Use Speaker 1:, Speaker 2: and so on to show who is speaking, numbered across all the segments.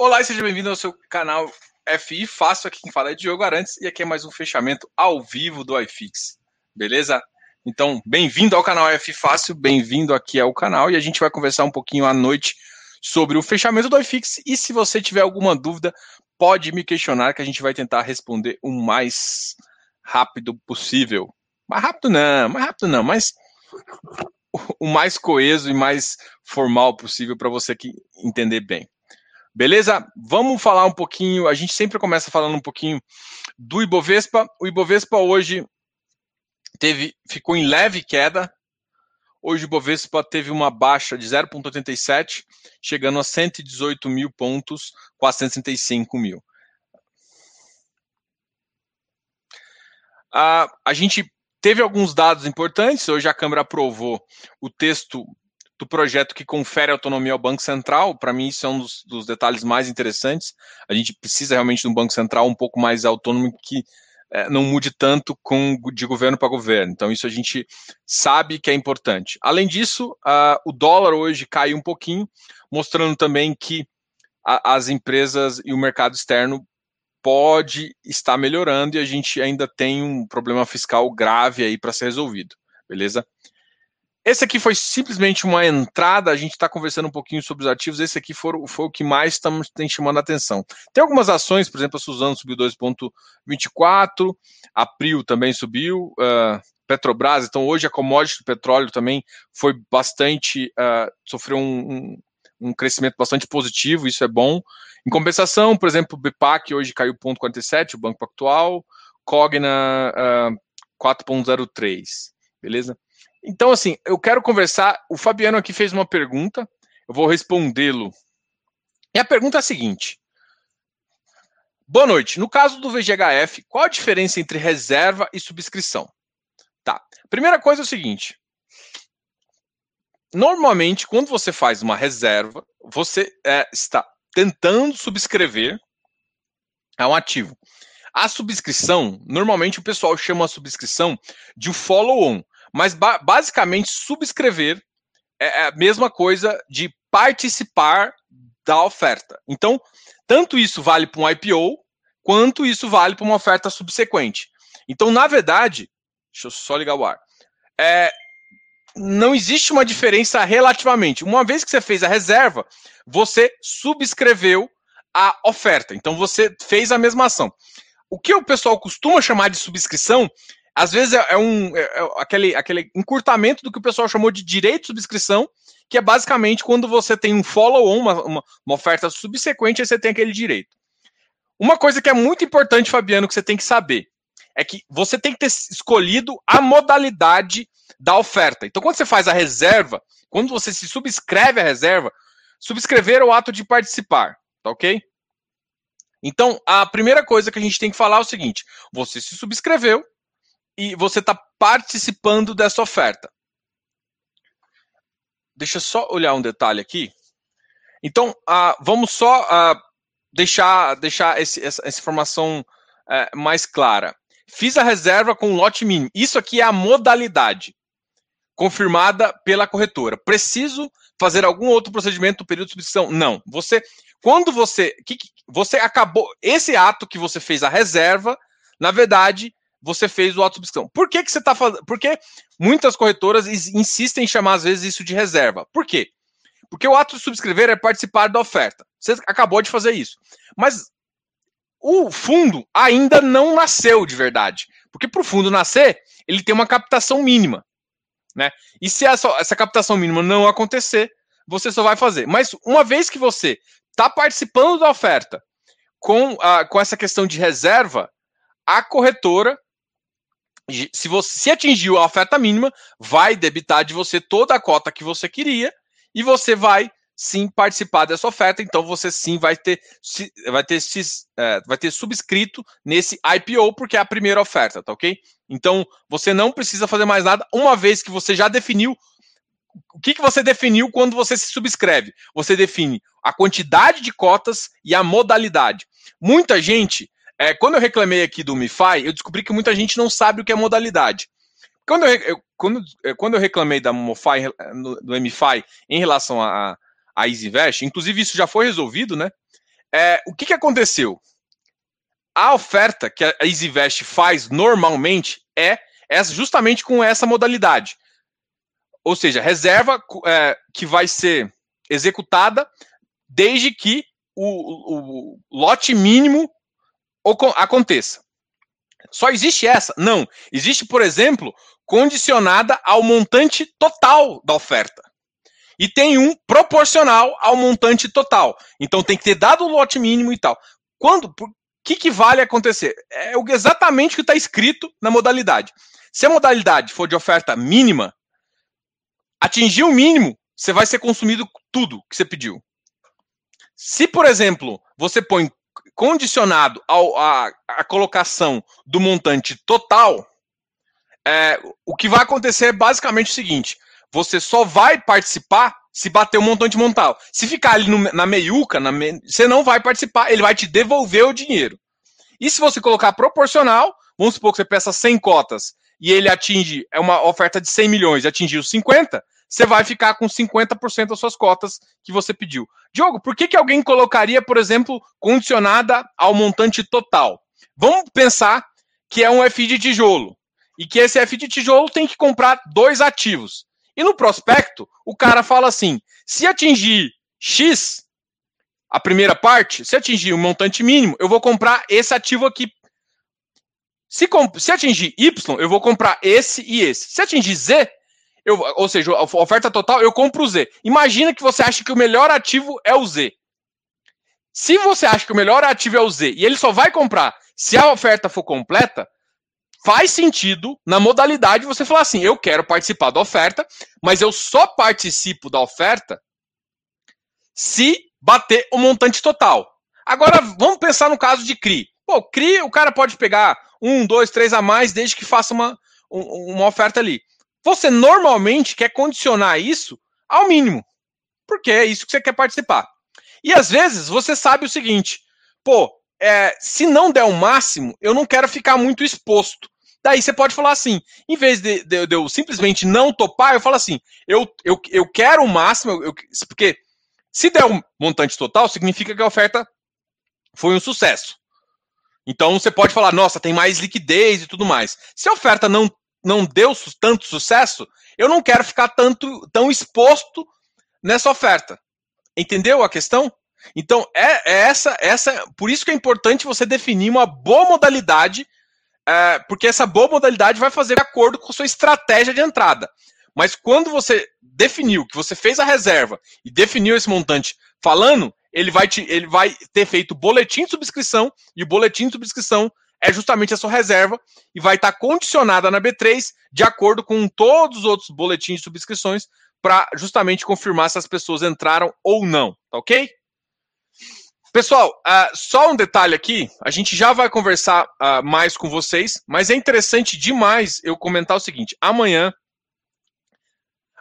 Speaker 1: Olá e seja bem-vindo ao seu canal FI Fácil. Aqui quem fala é Diogo Arantes e aqui é mais um fechamento ao vivo do iFix. Beleza? Então, bem-vindo ao canal FI Fácil, bem-vindo aqui ao canal e a gente vai conversar um pouquinho à noite sobre o fechamento do iFix. E se você tiver alguma dúvida, pode me questionar que a gente vai tentar responder o mais rápido possível. Mais rápido não, mais rápido não, mas o mais coeso e mais formal possível para você que entender bem. Beleza? Vamos falar um pouquinho. A gente sempre começa falando um pouquinho do Ibovespa. O Ibovespa hoje teve, ficou em leve queda. Hoje o Ibovespa teve uma baixa de 0,87, chegando a 118 mil pontos, 465 mil. Ah, a gente teve alguns dados importantes. Hoje a Câmara aprovou o texto do projeto que confere autonomia ao Banco Central. Para mim, isso é um dos, dos, detalhes mais interessantes. A gente precisa realmente de um Banco Central um pouco mais autônomo que é, não mude tanto com, de governo para governo. Então, isso a gente sabe que é importante. Além disso, uh, o dólar hoje caiu um pouquinho, mostrando também que a, as empresas e o mercado externo pode estar melhorando e a gente ainda tem um problema fiscal grave aí para ser resolvido, beleza? Esse aqui foi simplesmente uma entrada, a gente está conversando um pouquinho sobre os ativos, esse aqui foi, o que mais estamos tem chamando a atenção. Tem algumas ações, por exemplo, a Suzano subiu 2,24, a Prio também subiu, uh, Petrobras, então hoje a commodity do petróleo também foi bastante, uh, sofreu um, um, um, crescimento bastante positivo, isso é bom. Em compensação, por exemplo, o BPAC hoje caiu 0,47, o Banco Atual, Cogna uh, ah, 4,03, beleza? Então, assim, eu quero conversar. O Fabiano aqui fez uma pergunta, eu vou respondê-lo. E a pergunta é a seguinte: Boa noite. No caso do VGHF, qual a diferença entre reserva e subscrição? Tá. Primeira coisa é o seguinte: normalmente, quando você faz uma reserva, você é, está tentando subscrever a um ativo. A subscrição, normalmente o pessoal chama a subscrição de follow-on. Mas ba basicamente subscrever é, é a mesma coisa de participar da oferta. Então, tanto isso vale para um IPO, quanto isso vale para uma oferta subsequente. Então, na verdade, deixa eu só ligar o ar. É, não existe uma diferença relativamente. Uma vez que você fez a reserva, você subscreveu a oferta. Então, você fez a mesma ação. O que o pessoal costuma chamar de subscrição às vezes é, é um é, é aquele, aquele encurtamento do que o pessoal chamou de direito de subscrição, que é basicamente quando você tem um follow-on, uma, uma, uma, oferta subsequente, aí você tem aquele direito. Uma coisa que é muito importante, Fabiano, que você tem que saber, é que você tem que ter escolhido a modalidade da oferta. Então, quando você faz a reserva, quando você se subscreve a reserva, subscrever é o ato de participar, tá ok? Então, a primeira coisa que a gente tem que falar é o seguinte: você se subscreveu, e você está participando dessa oferta. Deixa eu só olhar um detalhe aqui. Então, uh, vamos só deixar, deixar esse, essa, essa, informação uh, mais clara. Fiz a reserva com lote mínimo. Isso aqui é a modalidade confirmada pela corretora. Preciso fazer algum outro procedimento no período de subscrição? Não. Você, quando você, que, você acabou esse ato que você fez a reserva, na verdade, você fez o auto-subscrição. Por que, que você está fazendo? Porque muitas corretoras insistem em chamar, às vezes, isso de reserva. Por quê? Porque o ato de subscrever é participar da oferta. Você acabou de fazer isso. Mas o fundo ainda não nasceu de verdade. Porque para o fundo nascer, ele tem uma captação mínima. Né? E se essa, essa captação mínima não acontecer, você só vai fazer. Mas uma vez que você está participando da oferta com, a, com essa questão de reserva, a corretora se você se atingiu a oferta mínima, vai debitar de você toda a cota que você queria e você vai sim participar dessa oferta. Então você sim vai ter vai ter é, vai ter subscrito nesse IPO porque é a primeira oferta, tá ok? Então você não precisa fazer mais nada uma vez que você já definiu o que, que você definiu quando você se subscreve? Você define a quantidade de cotas e a modalidade. Muita gente é, quando eu reclamei aqui do MiFi, eu descobri que muita gente não sabe o que é modalidade. Quando eu, quando, é, quando eu reclamei da MoFi, do MiFi em relação a, a EasyVest, inclusive isso já foi resolvido, né? é, o que, que aconteceu? A oferta que a EasyVest faz normalmente é, é justamente com essa modalidade. Ou seja, reserva é, que vai ser executada desde que o, o, o lote mínimo aconteça. Só existe essa? Não. Existe, por exemplo, condicionada ao montante total da oferta. E tem um proporcional ao montante total. Então tem que ter dado o lote mínimo e tal. Quando? O que, que vale acontecer? É exatamente o que está escrito na modalidade. Se a modalidade for de oferta mínima, atingir o mínimo, você vai ser consumido tudo que você pediu. Se, por exemplo, você põe condicionado ao, a, a colocação do montante total, é, o que vai acontecer é basicamente o seguinte: você só vai participar se bater o montante montal. Se ficar ali no, na meiuca, na me... você não vai participar, ele vai te devolver o dinheiro. E se você colocar proporcional, vamos supor que você peça 100 cotas e ele atinge, é uma oferta de 100 milhões e atingiu 50, você vai ficar com 50% das suas cotas que você pediu. Diogo, por que, que alguém colocaria, por exemplo, condicionada ao montante total? Vamos pensar que é um F de tijolo e que esse F de tijolo tem que comprar dois ativos. E no prospecto, o cara fala assim: se atingir X, a primeira parte, se atingir o montante mínimo, eu vou comprar esse ativo aqui. Se, se atingir Y, eu vou comprar esse e esse. Se atingir Z, eu, ou seja, a oferta total, eu compro o Z. Imagina que você acha que o melhor ativo é o Z. Se você acha que o melhor ativo é o Z e ele só vai comprar se a oferta for completa, faz sentido na modalidade você falar assim: eu quero participar da oferta, mas eu só participo da oferta se bater o montante total. Agora, vamos pensar no caso de CRI. Pô, CRI, o cara pode pegar um, dois, três a mais, desde que faça uma, uma oferta ali. Você normalmente quer condicionar isso ao mínimo, porque é isso que você quer participar. E às vezes você sabe o seguinte: pô, é, se não der o máximo, eu não quero ficar muito exposto. Daí você pode falar assim, em vez de, de, de eu simplesmente não topar, eu falo assim, eu, eu, eu quero o máximo, eu, porque se der um montante total, significa que a oferta foi um sucesso. Então você pode falar, nossa, tem mais liquidez e tudo mais. Se a oferta não não deu tanto sucesso, eu não quero ficar tanto tão exposto nessa oferta. Entendeu a questão? Então é, é essa essa por isso que é importante você definir uma boa modalidade, é, porque essa boa modalidade vai fazer de acordo com a sua estratégia de entrada. Mas quando você definiu que você fez a reserva e definiu esse montante falando, ele vai, te, ele vai ter feito boletim de subscrição e o boletim de subscrição é justamente a sua reserva e vai estar condicionada na B3 de acordo com todos os outros boletins de subscrições para justamente confirmar se as pessoas entraram ou não, tá ok? Pessoal, uh, só um detalhe aqui, a gente já vai conversar uh, mais com vocês, mas é interessante demais eu comentar o seguinte: amanhã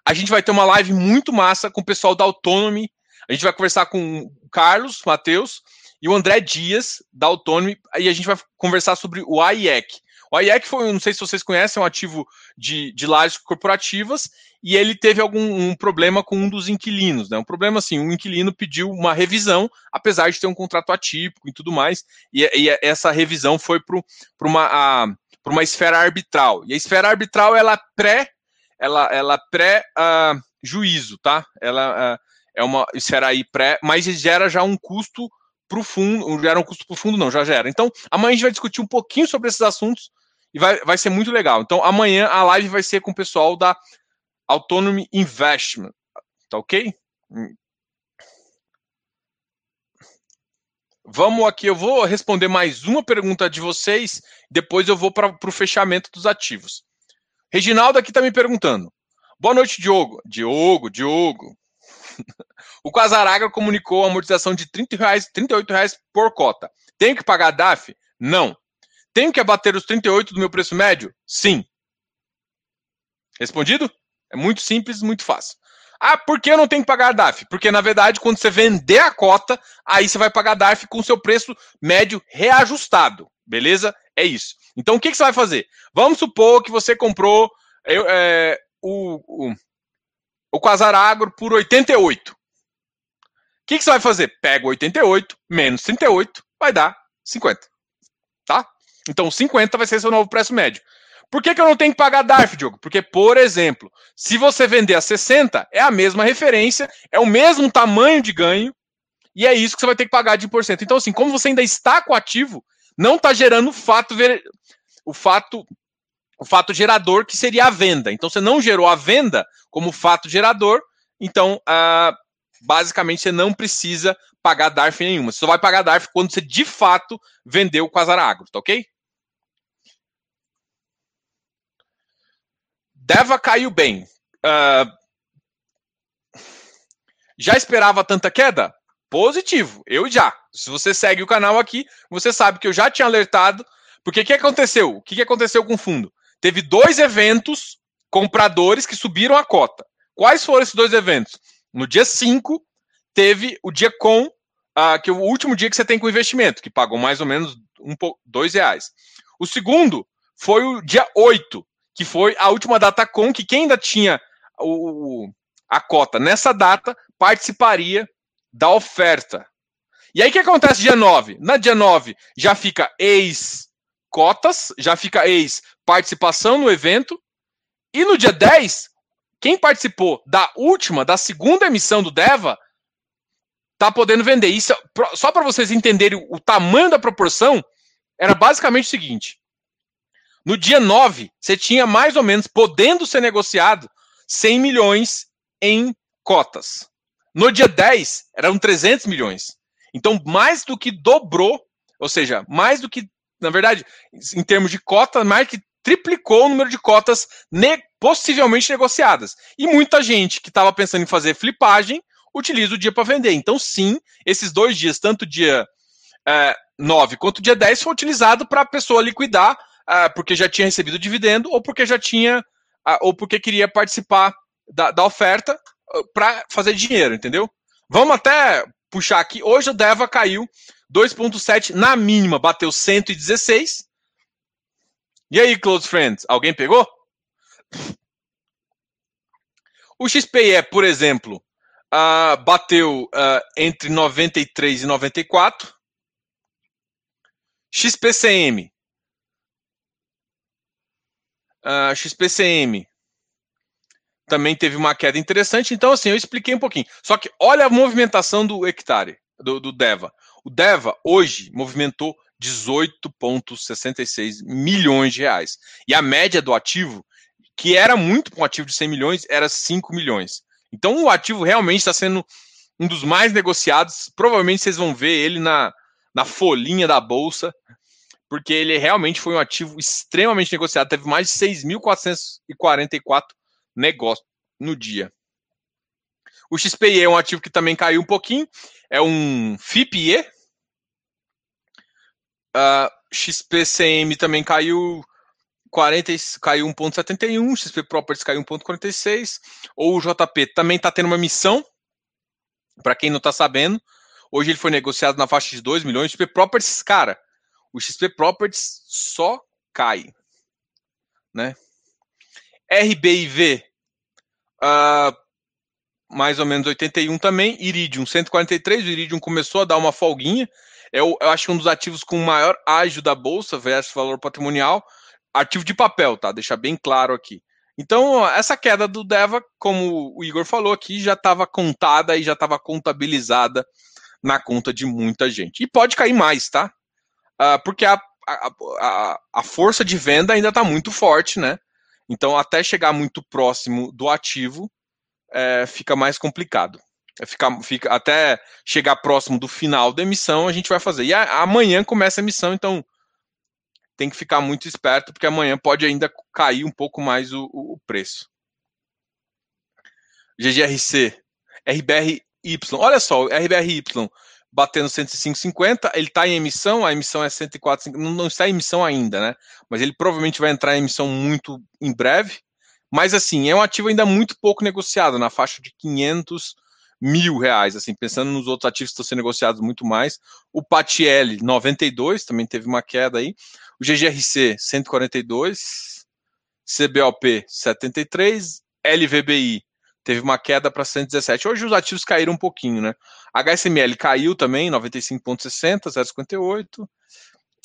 Speaker 1: a gente vai ter uma live muito massa com o pessoal da Autonomy. A gente vai conversar com o Carlos, Matheus, e o André Dias, da Autonomy, e a gente vai conversar sobre o AIEC. O AIEC foi, não sei se vocês conhecem, é um ativo de, de lajes corporativas, e ele teve algum um problema com um dos inquilinos, né? Um problema assim, um inquilino pediu uma revisão, apesar de ter um contrato atípico e tudo mais, e, e essa revisão foi para uma, uma esfera arbitral. E a esfera arbitral, ela pré, ela, ela pré uh, juízo, tá? Ela uh, é uma esfera aí pré, mas gera já um custo para o fundo, gera um custo para o fundo, não, já gera. Então, amanhã a gente vai discutir um pouquinho sobre esses assuntos e vai, vai ser muito legal. Então, amanhã a live vai ser com o pessoal da Autonomy Investment, tá ok? Vamos aqui, eu vou responder mais uma pergunta de vocês, depois eu vou para o fechamento dos ativos. Reginaldo aqui está me perguntando. Boa noite, Diogo. Diogo, Diogo. o Casaraga comunicou a amortização de 30 reais, 38 reais por cota. Tenho que pagar a DAF? Não. Tenho que abater os 38 do meu preço médio? Sim. Respondido? É muito simples, muito fácil. Ah, por que eu não tenho que pagar a DAF? Porque, na verdade, quando você vender a cota, aí você vai pagar a DAF com o seu preço médio reajustado. Beleza? É isso. Então, o que, que você vai fazer? Vamos supor que você comprou é, o, o, o Quasar Agro por 88. que, que você vai fazer? Pega 88 menos 38, vai dar 50. Tá? Então 50 vai ser seu novo preço médio. Por que, que eu não tenho que pagar DARF, Diogo? Porque, por exemplo, se você vender a 60, é a mesma referência, é o mesmo tamanho de ganho, e é isso que você vai ter que pagar de porcento. Então, assim, como você ainda está com o ativo, não está gerando o fato, o fato o fato gerador que seria a venda. Então você não gerou a venda como fato gerador, então ah, basicamente você não precisa pagar DARF nenhuma. Você só vai pagar DARF quando você de fato vendeu o Quasar Agro, tá ok? Deva caiu bem. Uh, já esperava tanta queda? Positivo, eu já. Se você segue o canal aqui, você sabe que eu já tinha alertado. Porque o que aconteceu? O que aconteceu com o fundo? Teve dois eventos compradores que subiram a cota. Quais foram esses dois eventos? No dia 5, teve o dia com, uh, que é o último dia que você tem com investimento, que pagou mais ou menos um, dois reais. O segundo foi o dia 8, que foi a última data com, que quem ainda tinha o, a cota nessa data participaria da oferta. E aí o que acontece dia 9? Na dia 9 já fica ex cotas, já fica ex participação no evento. E no dia 10, quem participou da última, da segunda emissão do Deva, tá podendo vender. Isso só para vocês entenderem o tamanho da proporção, era basicamente o seguinte: no dia 9, você tinha mais ou menos, podendo ser negociado, 100 milhões em cotas. No dia 10, eram 300 milhões. Então, mais do que dobrou, ou seja, mais do que, na verdade, em termos de cota, mais que triplicou o número de cotas ne possivelmente negociadas. E muita gente que estava pensando em fazer flipagem utiliza o dia para vender. Então, sim, esses dois dias, tanto dia é, 9 quanto dia 10, foi utilizado para a pessoa liquidar ah, porque já tinha recebido dividendo ou porque já tinha, ou porque queria participar da, da oferta ah, para fazer dinheiro, entendeu? Vamos até puxar aqui. Hoje o Deva caiu 2,7 na mínima, bateu 116. E aí, close friends, alguém pegou? O XPE, por exemplo, uh, bateu uh, entre 93 e 94. XPCM uh, XPCM também teve uma queda interessante. Então, assim, eu expliquei um pouquinho. Só que olha a movimentação do hectare, do, do DEVA. O DEVA hoje movimentou 18,66 milhões de reais. E a média do ativo, que era muito um ativo de 100 milhões, era 5 milhões. Então o ativo realmente está sendo um dos mais negociados. Provavelmente vocês vão ver ele na, na folhinha da bolsa porque ele realmente foi um ativo extremamente negociado. Teve mais de 6.444 negócios no dia. O XPE é um ativo que também caiu um pouquinho. É um FIPE. Uh, XPCM também caiu 40, caiu 1,71, XP Properties caiu 1,46. Ou o JP também está tendo uma missão, para quem não está sabendo. Hoje ele foi negociado na faixa de 2 milhões. XP Properties, cara, o XP Properties só cai. Né? RBIV, uh, ah, mais ou menos 81 também. Iridium, 143. O Iridium começou a dar uma folguinha. É eu, eu acho um dos ativos com maior ágio da bolsa versus valor patrimonial. Ativo de papel, tá? Deixar bem claro aqui. Então, essa queda do Deva, como o Igor falou aqui, já estava contada e já estava contabilizada na conta de muita gente. E pode cair mais, tá? uh, porque a, a, a, a, força de venda ainda está muito forte, né? Então, até chegar muito próximo do ativo, é, fica mais complicado. É, fica, fica, até chegar próximo do final da emissão, a gente vai fazer. E amanhã começa a emissão, então tem que ficar muito esperto, porque amanhã pode ainda cair um pouco mais o, o, o preço. GGRC, RBRY. Olha só, o RBRY batendo 105,50, ele está em emissão, a emissão é 104, não, não está em emissão ainda, né? Mas ele provavelmente vai entrar em emissão muito em breve. Mas assim, é um ativo ainda muito pouco negociado, na faixa de 500 mil reais, assim, pensando nos outros ativos que estão sendo negociados muito mais. O PATL 92 também teve uma queda aí. O GGRC 142, CBOP 73, LVBI teve uma queda para 117. Hoje os ativos caíram um pouquinho, né? HSML caiu também, 95,60, 0,58.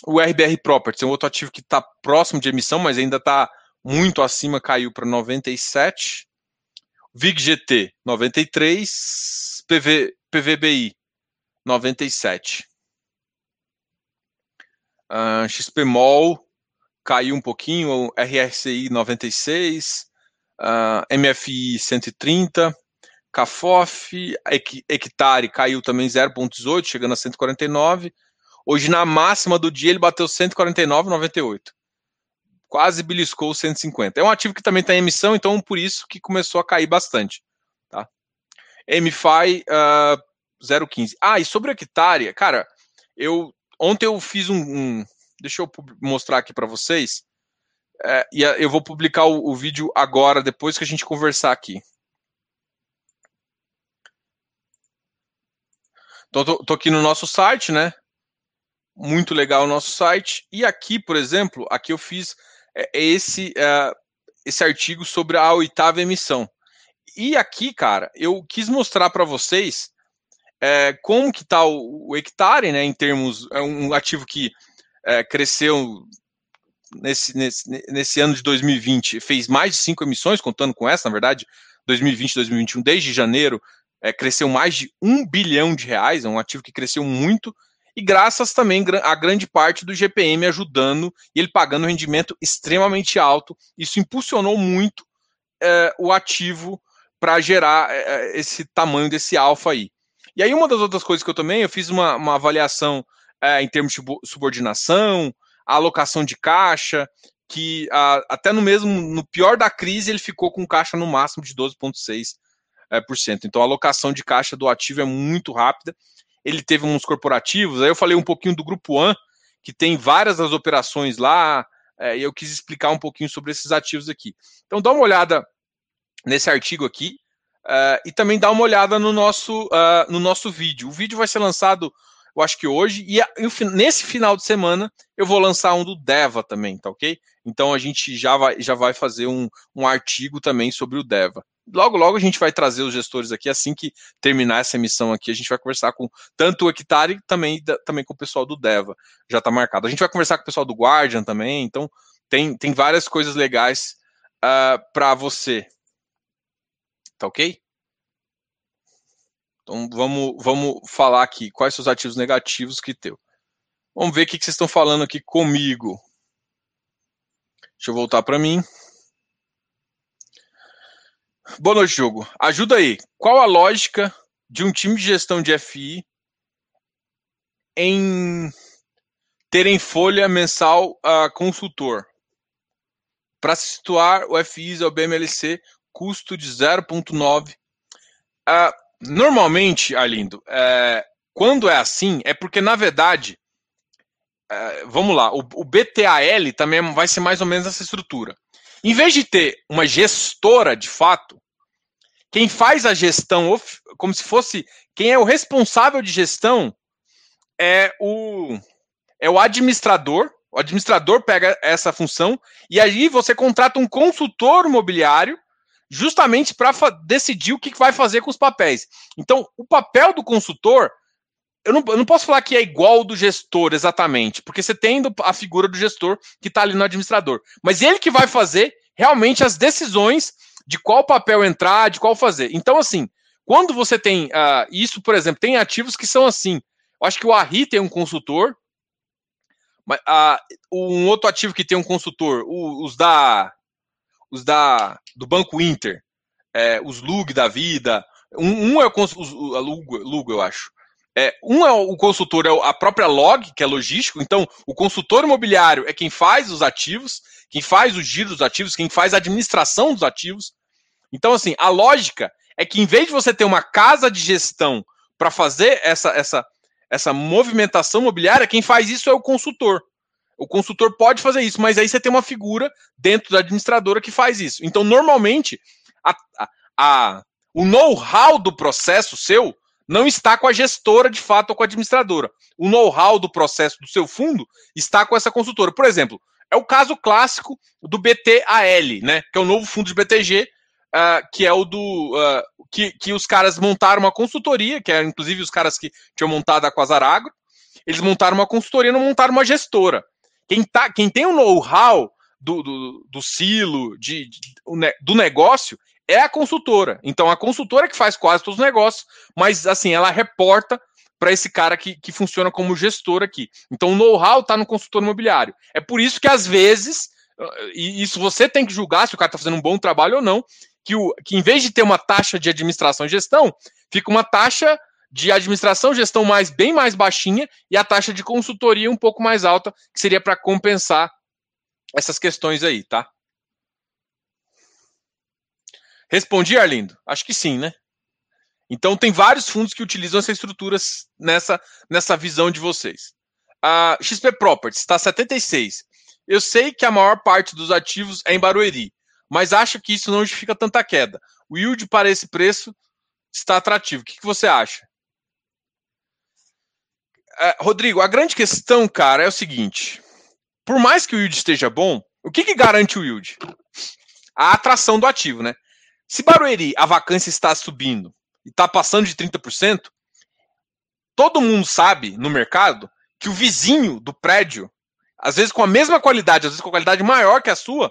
Speaker 1: O RBR Properties é um outro ativo que está próximo de emissão, mas ainda está muito acima, caiu para 97. VIG-GT, 93. PV, PVBI, 97. Uh, XPMOL caiu um pouquinho, RSI 96, uh, MFI 130, CAFOF, hectare caiu também 0,18, chegando a 149. Hoje, na máxima do dia, ele bateu 149,98. Quase beliscou 150. É um ativo que também está em emissão, então por isso que começou a cair bastante. Tá? MFI uh, 0,15. Ah, e sobre a hectare, cara, eu ontem eu fiz um, um deixa eu mostrar aqui para vocês. É, e eu vou publicar o, o, vídeo agora, depois que a gente conversar aqui. Então, tô, tô aqui no nosso site, né? Muito legal o nosso site. E aqui, por exemplo, aqui eu fiz é, esse, é, esse artigo sobre a oitava emissão. E aqui, cara, eu quis mostrar para vocês é, como que está o, o, hectare, né? Em termos, é um ativo que é, cresceu nesse, nesse, nesse ano de 2020, fez mais de cinco emissões, contando com essa, na verdade, 2020, 2021, desde janeiro, é, cresceu mais de um bilhão de reais, é um ativo que cresceu muito, e graças também a grande parte do GPM ajudando e ele pagando um rendimento extremamente alto. Isso impulsionou muito é, o ativo para gerar é, esse tamanho desse alfa aí. E aí, uma das outras coisas que eu também, eu fiz uma, uma avaliação é, em termos de subordinação, alocação de caixa, que a, até no mesmo, no pior da crise, ele ficou com caixa no máximo de 12,6%. É, por cento. Então a alocação de caixa do ativo é muito rápida. Ele teve uns corporativos, aí eu falei um pouquinho do Grupo One, que tem várias das operações lá, é, e eu quis explicar um pouquinho sobre esses ativos aqui. Então dá uma olhada nesse artigo aqui, uh, e também dá uma olhada no nosso, uh, no nosso vídeo. O vídeo vai ser lançado eu acho que hoje, e, nesse final de semana eu vou lançar um do Deva também, tá ok? Então a gente já vai, já vai fazer um, um artigo também sobre o Deva. Logo, logo a gente vai trazer os gestores aqui, assim que terminar essa emissão aqui, a gente vai conversar com tanto o Hectare também, também com o pessoal do Deva, já está marcado. A gente vai conversar com o pessoal do Guardian também, então tem, tem várias coisas legais uh, ah, para você. Tá ok? Então vamos, vamos falar aqui quais são os ativos negativos que teu. Vamos ver o que, vocês estão falando aqui comigo. Deixa eu voltar para mim. Boa noite, jogo. Ajuda aí. Qual a lógica de um time de gestão de FI em ter em folha mensal a consultor? Para situar o FIs ao BMLC, custo de 0,9. Uh, Normalmente, Arlindo, é, quando é assim, é porque, na verdade, é, vamos lá, o, o, BTAL também vai ser mais ou menos essa estrutura. Em vez de ter uma gestora de fato, quem faz a gestão, como se fosse quem é o responsável de gestão, é o, é o administrador. O administrador pega essa função e aí você contrata um consultor imobiliário justamente para decidir o que vai fazer com os papéis. Então, o papel do consultor, eu não, eu não, posso falar que é igual do gestor exatamente, porque você tem a figura do gestor que está ali no administrador. Mas ele que vai fazer realmente as decisões de qual papel entrar, de qual fazer. Então, assim, quando você tem uh, isso, por exemplo, tem ativos que são assim. Eu acho que o Arri tem um consultor, mas, uh, um outro ativo que tem um consultor, os da os da, do Banco Inter, é, os Lug da vida. Um, um é o, o Lugo, Lugo, eu acho. É, um é o consultor, é a própria log, que é logístico. Então, o consultor imobiliário é quem faz os ativos, quem faz o giro dos ativos, quem faz a administração dos ativos. Então, assim, a lógica é que em vez de você ter uma casa de gestão para fazer essa, essa, essa movimentação imobiliária, quem faz isso é o consultor. O consultor pode fazer isso, mas aí você tem uma figura dentro da administradora que faz isso. Então, normalmente, a, a, a o know-how do processo seu não está com a gestora de fato ou com a administradora. O know-how do processo do seu fundo está com essa consultora. Por exemplo, é o caso clássico do BTAL, né? Que é o novo fundo de BTG, uh, que é o do. Uh, que, que os caras montaram uma consultoria, que é inclusive os caras que tinham montado a Quasaragro, eles montaram uma consultoria, não montaram uma gestora. Quem, tá, quem tem o know-how do, do, do, silo, de, de, do negócio, é a consultora. Então a consultora que faz quase todos os negócios, mas assim, ela reporta para esse cara que, que funciona como gestor aqui. Então o know-how está no consultor imobiliário. É por isso que às vezes, e isso você tem que julgar se o cara está fazendo um bom trabalho ou não, que, o, que em vez de ter uma taxa de administração e gestão, fica uma taxa de administração gestão mais bem mais baixinha e a taxa de consultoria um pouco mais alta, que seria para compensar essas questões aí, tá? Respondi, Arlindo? Acho que sim, né? Então tem vários fundos que utilizam essas estruturas nessa, nessa visão de vocês. A XP Properties está 76. Eu sei que a maior parte dos ativos é em Barueri, mas acho que isso não justifica tanta queda. O yield para esse preço está atrativo. O que, que você acha? É, Rodrigo, a grande questão, cara, é o seguinte: por mais que o yield esteja bom, o que, que garante o yield? A atração do ativo, né? Se Barueri a vacância está subindo e está passando de 30%, todo mundo sabe no mercado que o vizinho do prédio, às vezes com a mesma qualidade, às vezes com qualidade maior que a sua,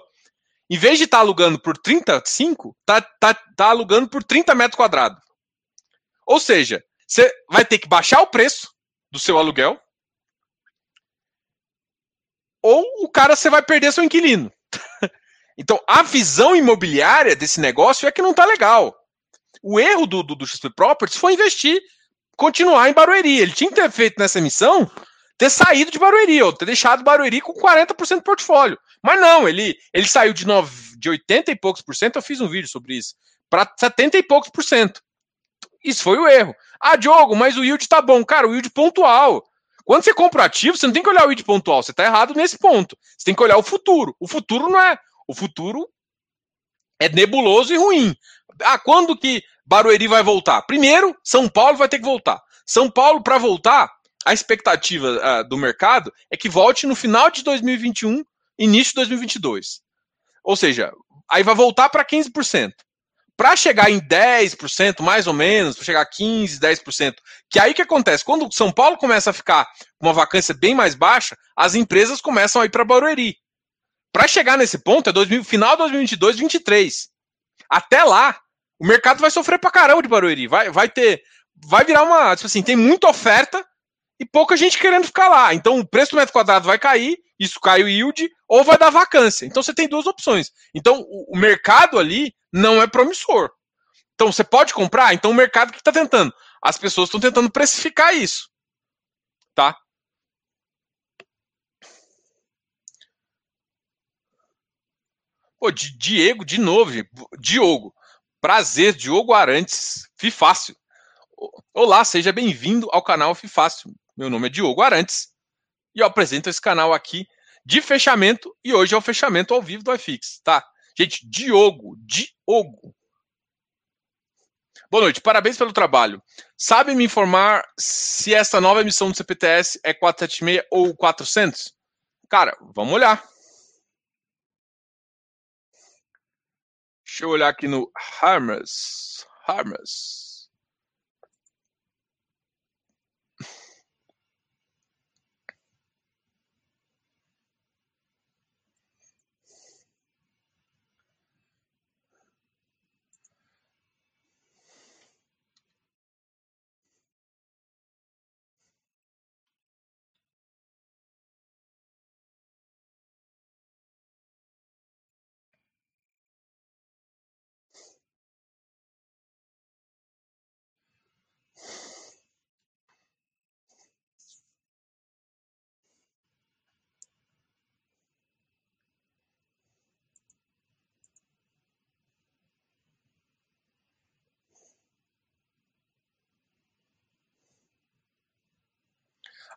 Speaker 1: em vez de estar tá alugando por 35, está tá, tá alugando por 30 metros quadrados. Ou seja, você vai ter que baixar o preço do seu aluguel, ou o cara você vai perder seu inquilino. então, a visão imobiliária desse negócio é que não está legal. O erro do, do, do XP Properties foi investir, continuar em Barueri. Ele tinha que ter feito nessa emissão ter saído de Barueri, ou ter deixado Barueri com 40% do portfólio. Mas não, ele, ele saiu de, 9, de 80 e poucos por cento, eu fiz um vídeo sobre isso, para 70 e poucos por cento. Isso foi o erro. Ah, Diogo, mas o yield tá bom. Cara, o yield pontual. Quando você compra ativo, você não tem que olhar o yield pontual, você está errado nesse ponto. Você tem que olhar o futuro. O futuro não é. O futuro é nebuloso e ruim. Ah, quando que Barueri vai voltar? Primeiro, São Paulo vai ter que voltar. São Paulo, para voltar, a expectativa uh, do mercado é que volte no final de 2021, início de 2022. Ou seja, aí vai voltar para 15% para chegar em 10%, mais ou menos, para chegar a 15%, 10%, que aí que acontece? Quando São Paulo começa a ficar com uma vacância bem mais baixa, as empresas começam a ir para Barueri. Para chegar nesse ponto é 2000, final de 2022, 2023. Até lá, o mercado vai sofrer para caramba de Barueri. Vai, vai ter. Vai virar uma. Tipo assim, tem muita oferta e pouca gente querendo ficar lá. Então o preço do metro quadrado vai cair, isso cai o yield, ou vai dar vacância. Então você tem duas opções. Então o, o mercado ali não é promissor. Então você pode comprar? Então o mercado que está tentando. As pessoas estão tentando precificar isso. Tá? Pô, Diego, de novo, Diogo. Prazer, Diogo Arantes, Fifácil. Olá, seja bem-vindo ao canal Fifácil. Meu nome é Diogo Arantes e eu apresento esse canal aqui de fechamento e hoje é o fechamento ao vivo do iFix, tá? Gente, Diogo, Diogo. Boa noite, parabéns pelo trabalho. Sabe me informar se essa nova emissão do CPTS é 476 ou 400? Cara, vamos olhar. Deixa eu olhar aqui no Harmers. Harmers.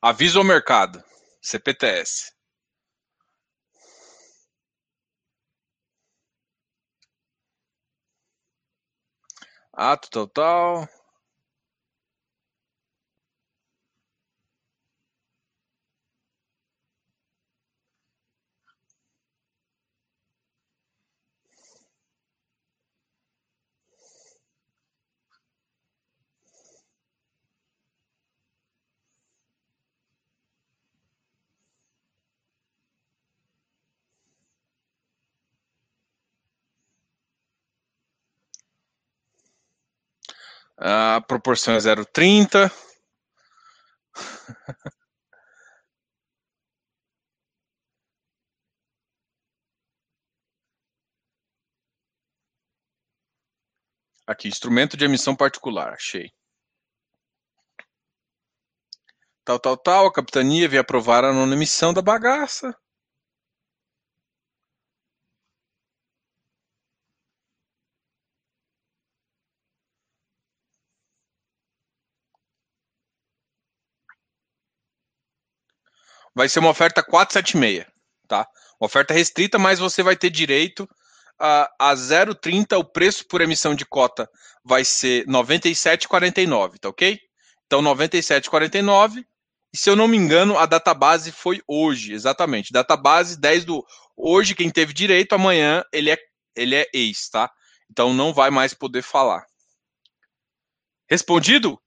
Speaker 1: Avisa o mercado. CPTS. Ato total. A proporção é 0,30. Aqui, instrumento de emissão particular, achei. Tal, tal, tal, a capitania veio aprovar a nona emissão da bagaça. Vai ser uma oferta 476, tá? Uma oferta restrita, mas você vai ter direito a, a 0,30 o preço por emissão de cota vai ser 97,49, tá ok? Então 97,49. E se eu não me engano, a database foi hoje, exatamente. Database 10 do hoje quem teve direito, amanhã ele é ele é ex, tá? Então não vai mais poder falar. Respondido?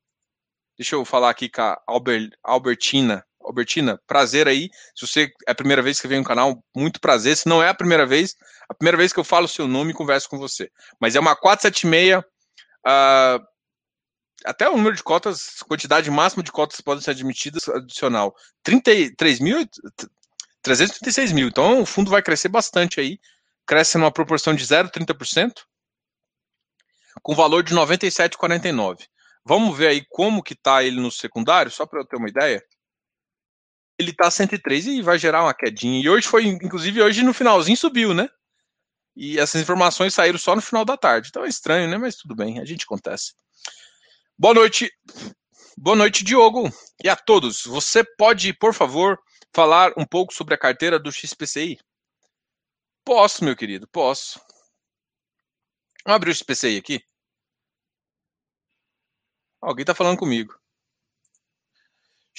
Speaker 1: Deixa eu falar aqui com a Albert, Albertina. Albertina, prazer aí. Se você é a primeira vez que vem no canal, muito prazer. Se não é a primeira vez, a primeira vez que eu falo o seu nome e converso com você. Mas é uma 476. Uh, ah, até o número de cotas, quantidade máxima de cotas podem ser admitidas adicional. 33 mil, 336 mil. Então o fundo vai crescer bastante aí. Cresce numa proporção de 0,30%, com valor de 97,49. Vamos ver aí como que tá ele no secundário, só para eu ter uma ideia ele tá 103 e vai gerar uma quedinha. E hoje foi, inclusive, hoje no finalzinho subiu, né? E essas informações saíram só no final da tarde. Então é estranho, né? Mas tudo bem, a gente acontece. Boa noite. Boa noite, Diogo. E a todos. Você pode, por favor, falar um pouco sobre a carteira do XPCI? Posso, meu querido, posso. Vamos abrir o XPCI aqui. Alguém está falando comigo.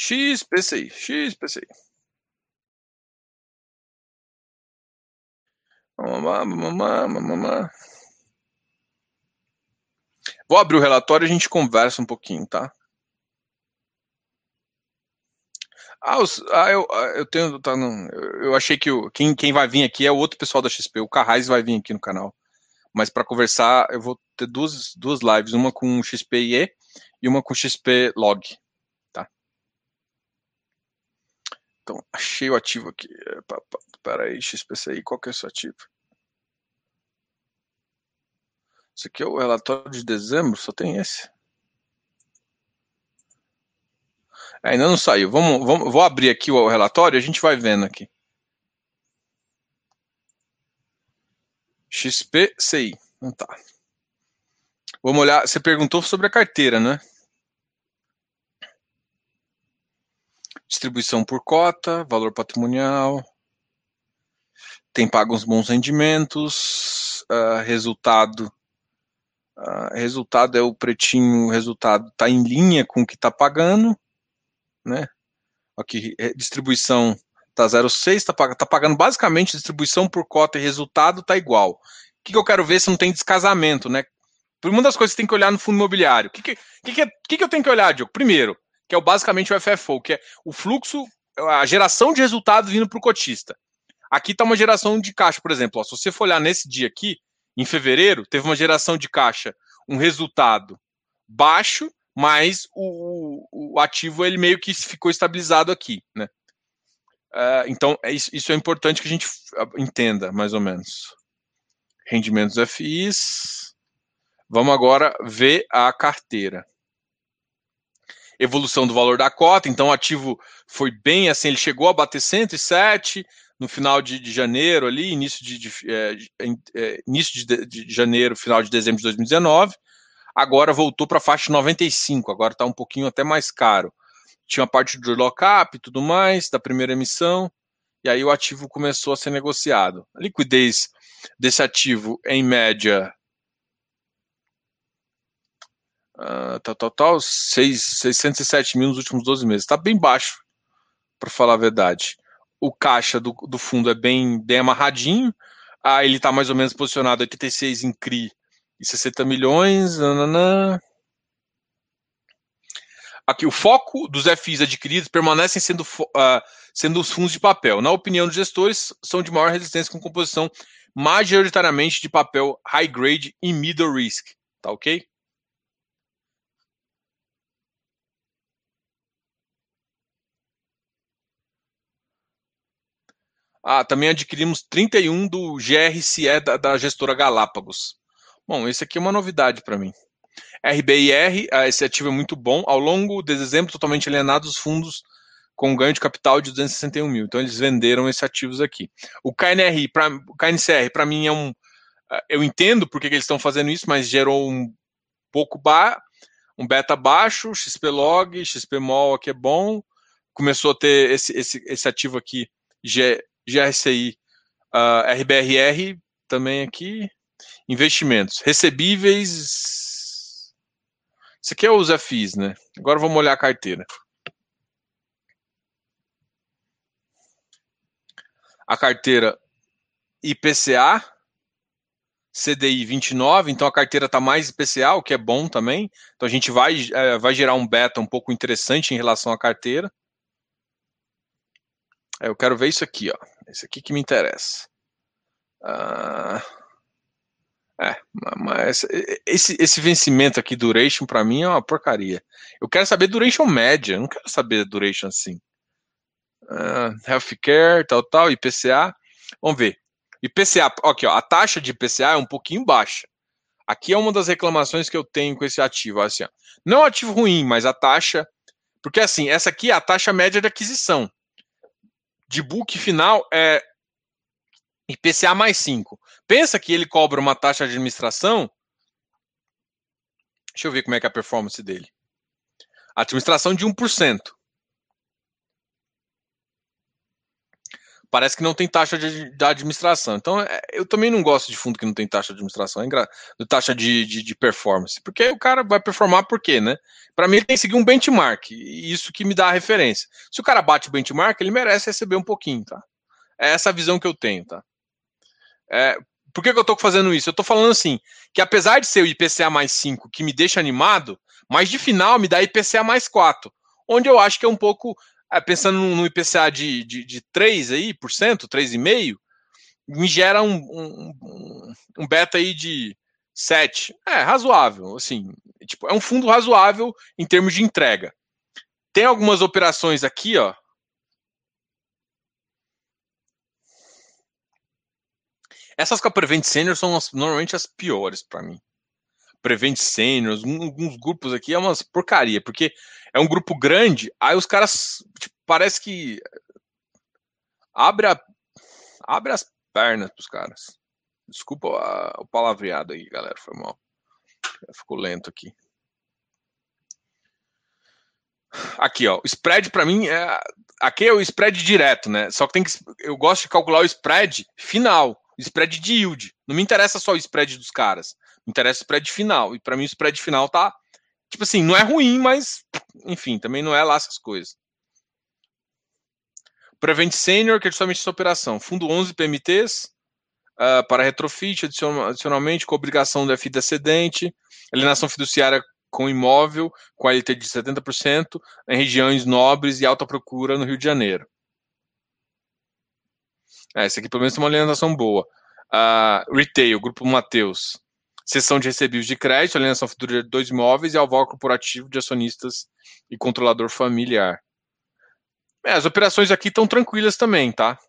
Speaker 1: XPCI, XPCI. Vou abrir o relatório e a gente conversa um pouquinho, tá? Ah, os, ah eu, ah, eu tenho. Tá, não, eu, eu achei que o, quem, quem vai vir aqui é o outro pessoal da XP. O Carrais vai vir aqui no canal. Mas para conversar, eu vou ter duas, duas lives: uma com XPIE e uma com XP Log. Então, achei o ativo aqui. Espera aí, XPCI, qual que é o seu ativo? Esse aqui é o relatório de dezembro, só tem esse. É, ainda não saiu. Vamos, vamos, vou abrir aqui o relatório e a gente vai vendo aqui. XPCI. Não tá. Vamos olhar. Você perguntou sobre a carteira, né? Distribuição por cota, valor patrimonial, tem pago uns bons rendimentos, uh, resultado, uh, resultado é o pretinho, resultado está em linha com o que está pagando, né? Aqui, é, distribuição está 0,6, está tá pagando basicamente distribuição por cota e resultado está igual. O que, que, eu quero ver se não tem descasamento, né? Uma das coisas que tem que olhar no fundo imobiliário. O que, que, que, que eu tenho que olhar, Diogo? Primeiro, que é basicamente o FFO, que é o fluxo, a geração de resultado vindo para o cotista. Aqui está uma geração de caixa, por exemplo. Ó, se você for olhar nesse dia aqui, em fevereiro, teve uma geração de caixa, um resultado baixo, mas o, o ativo ele meio que ficou estabilizado aqui, né? Uh, então, é isso, isso, é importante que a gente entenda, mais ou menos. Rendimentos FIs. Vamos agora ver a carteira evolução do valor da cota, então o ativo foi bem assim, ele chegou a bater 107 no final de, de janeiro ali, início de, de é, é, início de, de, janeiro, final de dezembro de 2019, agora voltou para a faixa 95, agora está um pouquinho até mais caro. Tinha a parte do lockup e tudo mais, da primeira emissão, e aí o ativo começou a ser negociado. A liquidez desse ativo, em média, Uh, tal, tal, tal, 6, 607 mil nos últimos 12 meses. Está bem baixo, para falar a verdade. O caixa do, do fundo é bem, bem amarradinho. Ah, ele está mais ou menos posicionado 86 em CRI e 60 milhões. Nanana. Aqui, o foco dos FIs adquiridos permanecem sendo, uh, sendo os fundos de papel. Na opinião dos gestores, são de maior resistência com composição majoritariamente de papel high grade e middle risk. Tá ok? Ah, também adquirimos 31 do GRCE da, da gestora Galápagos. Bom, esse aqui é uma novidade para mim. RBIR, ah, esse ativo é muito bom. Ao longo de dezembro, totalmente alienado os fundos com ganho de capital de 261 mil. Então, eles venderam esses ativos aqui. O KNR, pra, o KNCR, para mim, é um. Ah, eu entendo por que eles estão fazendo isso, mas gerou um pouco ba um beta baixo, XPlog, XPMOL aqui é bom. Começou a ter esse, esse, esse ativo aqui, G, GRCI, uh, RBRR, também aqui. Investimentos. Recebíveis. Isso aqui é os FIs, né? Agora vamos olhar a carteira. A carteira IPCA, CDI 29, então a carteira está mais IPCA, o que é bom também. Então a gente vai, é, vai gerar um beta um pouco interessante em relação à carteira. É, eu quero ver isso aqui, ó. Esse aqui que me interessa. Ah, é, mas esse, esse vencimento aqui, duration, para mim é uma porcaria. Eu quero saber duration média, não quero saber duration assim. Uh, healthcare, tal, tal, IPCA. Vamos ver. IPCA, aqui, ó, a taxa de IPCA é um pouquinho baixa. Aqui é uma das reclamações que eu tenho com esse ativo. Assim, ó. Não é um ativo ruim, mas a taxa. Porque assim, essa aqui é a taxa média de aquisição. De book final é IPCA mais 5. Pensa que ele cobra uma taxa de administração. Deixa eu ver como é que é a performance dele. Administração de 1%. Parece que não tem taxa de, de administração. Então, é, eu também não gosto de fundo que não tem taxa de administração, é de taxa de, de, de, performance, porque o cara vai performar por quê, né? Para mim, ele tem que seguir um benchmark, e isso que me dá a referência. Se o cara bate o benchmark, ele merece receber um pouquinho, tá? É essa visão que eu tenho, tá? É, por que, que eu tô fazendo isso? Eu tô falando assim, que apesar de ser o IPCA mais 5 que me deixa animado, mas de final me dá IPCA mais 4, onde eu acho que é um pouco pensando no IPCA de, de, de 3 aí, por cento, 3,5%, me gera um, um, um beta aí de 7. É, razoável, assim, tipo, é um fundo razoável em termos de entrega. Tem algumas operações aqui, ó. Essas com a Prevent Senior são as, normalmente as piores para mim. Prevent Seniors, alguns grupos aqui é umas porcaria, porque é um grupo grande, aí os caras tipo, parece que abre, a, abre as pernas pros caras. Desculpa o palavreado aí, galera, foi mal. Ficou lento aqui. Aqui, ó, o spread para mim é aqui é o spread direto, né? Só que tem que eu gosto de calcular o spread final, spread de yield. Não me interessa só o spread dos caras. Me interessa o spread final. E para mim o spread final tá tipo assim, não é ruim, mas enfim, também não é lá essas coisas. Prevent Senior, que é justamente essa operação. Fundo 11 PMTs uh, para retrofit, adicionalmente, com obrigação do FI excedente, alienação fiduciária com imóvel, com LT de 70%, em regiões nobres e alta procura no Rio de Janeiro. É, esse aqui pelo menos tem uma alienação boa. Uh, retail, Grupo Mateus. Sessão de recebíveis de crédito, alienação futura de dois imóveis e alvar corporativo de acionistas e controlador familiar. É, as operações aqui estão tranquilas também, tá?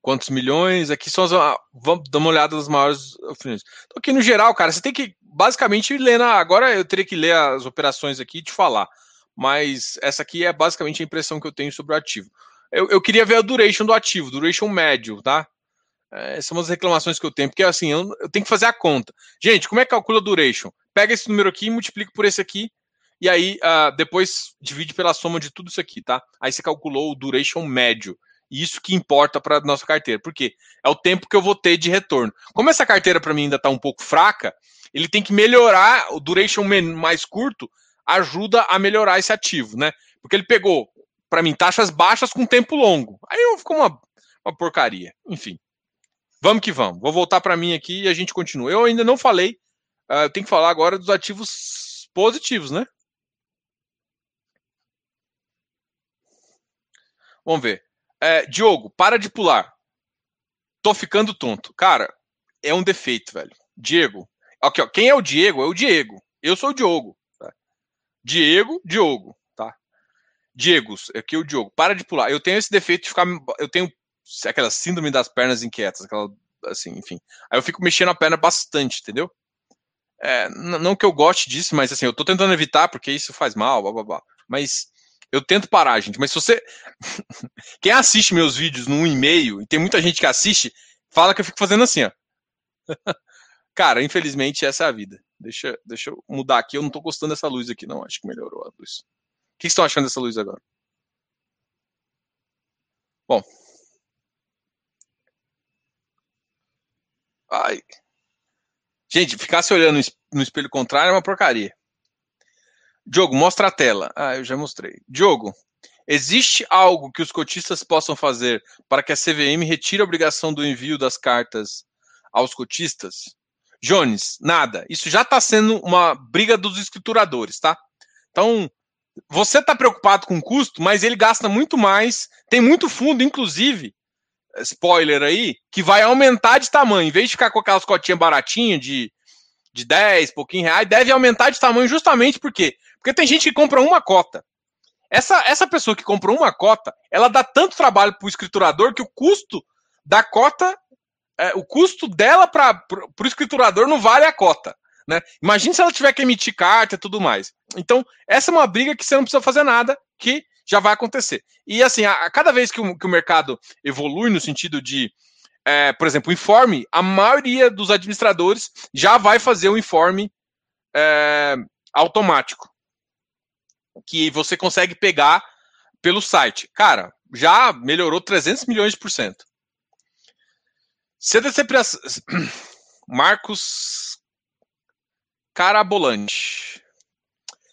Speaker 1: Quantos milhões? Aqui são as. Ah, vamos dar uma olhada nas maiores. Então, aqui no geral, cara, você tem que basicamente ler na. Agora eu teria que ler as operações aqui e te falar. Mas essa aqui é basicamente a impressão que eu tenho sobre o ativo. Eu, eu queria ver a duration do ativo, duration médio, tá? É, são as reclamações que eu tenho, porque assim, eu, eu tenho que fazer a conta. Gente, como é que calcula duration? Pega esse número aqui multiplica por esse aqui e aí uh, depois divide pela soma de tudo isso aqui, tá? Aí você calculou o duration médio. E isso que importa para nossa carteira. Por quê? É o tempo que eu vou ter de retorno. Como essa carteira para mim ainda está um pouco fraca, ele tem que melhorar o duration mais curto, ajuda a melhorar esse ativo, né? Porque ele pegou, para mim, taxas baixas com tempo longo. Aí ficou uma, uma porcaria. Enfim. Vamos que vamos. Vou voltar para mim aqui e a gente continua. Eu ainda não falei, uh, eu tenho que falar agora dos ativos positivos, né? Vamos ver. É, Diogo, para de pular. Tô ficando tonto. Cara, é um defeito, velho. Diego. Aqui, ó. Quem é o Diego? É o Diego. Eu sou o Diogo. Tá? Diego, Diogo. Tá? Diego, aqui é o Diogo, para de pular. Eu tenho esse defeito de ficar. Eu tenho aquela síndrome das pernas inquietas, aquela. Assim, enfim. Aí eu fico mexendo a perna bastante, entendeu? É, não que eu goste disso, mas assim, eu tô tentando evitar porque isso faz mal, blá blá blá. Mas eu tento parar, gente. Mas se você. Quem assiste meus vídeos no e-mail, e tem muita gente que assiste, fala que eu fico fazendo assim, ó. Cara, infelizmente essa é a vida. Deixa, deixa eu mudar aqui. Eu não tô gostando dessa luz aqui, não. Acho que melhorou a luz. O que estão achando dessa luz agora? Bom. Ai. Gente, ficar se olhando no espelho contrário é uma porcaria. Diogo, mostra a tela. Ah, eu já mostrei. Diogo, existe algo que os cotistas possam fazer para que a CVM retire a obrigação do envio das cartas aos cotistas? Jones, nada. Isso já está sendo uma briga dos escrituradores, tá? Então, você está preocupado com o custo, mas ele gasta muito mais. Tem muito fundo, inclusive, spoiler aí, que vai aumentar de tamanho. Em vez de ficar com aquelas cotinhas baratinhas de, de 10, pouquinho reais, deve aumentar de tamanho justamente porque porque tem gente que compra uma cota. Essa, essa pessoa que comprou uma cota, ela dá tanto trabalho para o escriturador que o custo da cota, é, o custo dela para o escriturador não vale a cota. Né? Imagina se ela tiver que emitir carta e tudo mais. Então, essa é uma briga que você não precisa fazer nada, que já vai acontecer. E assim, a, a cada vez que o, que o, mercado evolui no sentido de, é, por exemplo, o informe, a maioria dos administradores já vai fazer o informe é, automático que você consegue pegar pelo site. Cara, já melhorou 300 milhões de por cento. Depreciação... Marcos Carabolante.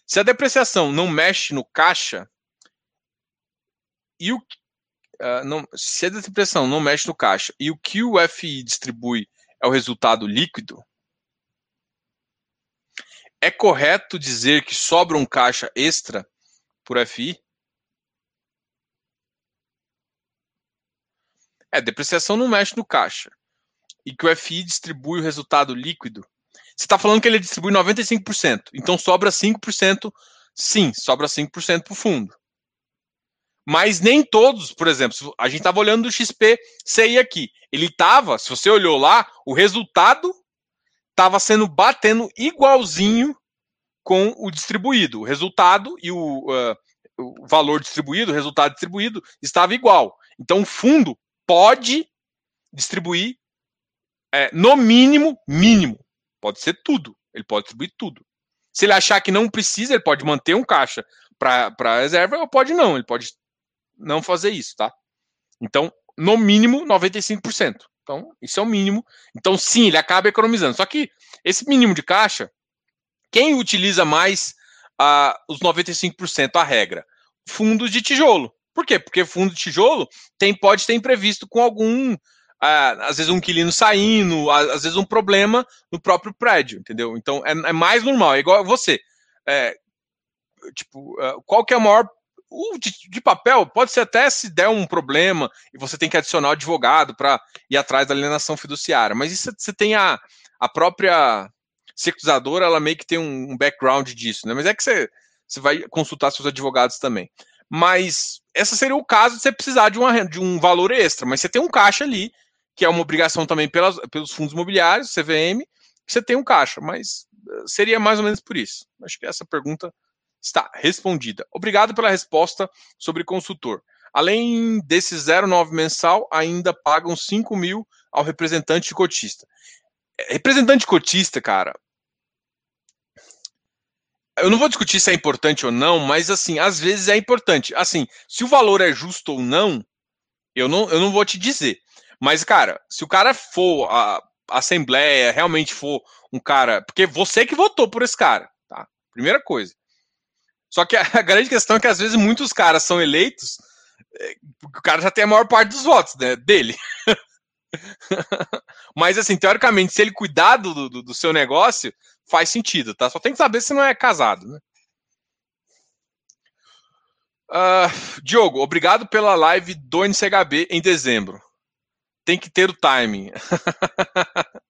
Speaker 1: Se a depreciação não mexe no caixa e o uh, não, se a depreciação não mexe no caixa e o que o FI distribui é o resultado líquido, é correto dizer que sobra um caixa extra por FI? É, depreciação não mexe no caixa. E que o FI distribui o resultado líquido. Você está falando que ele distribui 95%. Então sobra 5%. Sim, sobra 5% para o fundo. Mas nem todos, por exemplo, a gente estava olhando do XP CI aqui. Ele estava, se você olhou lá, o resultado estava sendo batendo igualzinho com o distribuído. O resultado e o, uh, o valor distribuído, o resultado distribuído, estava igual. Então o fundo pode distribuir, é, no mínimo, mínimo. Pode ser tudo. Ele pode distribuir tudo. Se ele achar que não precisa, ele pode manter um caixa para reserva, ou pode não. Ele pode não fazer isso, tá? Então, no mínimo, 95%. Então, isso é o mínimo. Então, sim, ele acaba economizando. Só que esse mínimo de caixa, quem utiliza mais uh, os 95%, a regra? Fundos de tijolo. Por quê? Porque fundo de tijolo tem, pode ter imprevisto com algum, uh, às vezes um inquilino saindo, às vezes um problema no próprio prédio, entendeu? Então é, é mais normal, é igual você. É, tipo, uh, qual que é a maior o de, de, papel pode ser até se der um problema e você tem que adicionar o advogado para ir atrás da alienação fiduciária, mas isso você tem a, a própria securizadora, ela meio que tem um, um background disso, né? Mas é que você, você vai consultar seus advogados também. Mas esse seria o caso de você precisar de, uma, de um valor extra, mas você tem um caixa ali, que é uma obrigação também pelas, pelos fundos imobiliários, CVM, que você tem um caixa, mas eh, seria mais ou menos por isso. Acho que essa pergunta está respondida. Obrigado pela resposta sobre consultor. Além desse 0,9 mensal, ainda pagam 5 mil ao representante cotista. É, representante cotista, cara, eu não vou discutir se é importante ou não, mas assim, às vezes é importante. Assim, se o valor é justo ou não, eu não, eu não vou te dizer. Mas, cara, se o cara for a, a Assembleia, realmente for um cara. Porque você que votou por esse cara, tá? Primeira coisa. Só que a, grande questão é que às vezes muitos caras são eleitos, é, o cara já tem a maior parte dos votos né, dele. Mas, assim, teoricamente, se ele cuidar do, do, do, seu negócio, faz sentido, tá? Só tem que saber se não é casado, né? Uh, Diogo, obrigado pela live do NCHB em dezembro. Tem que ter o timing.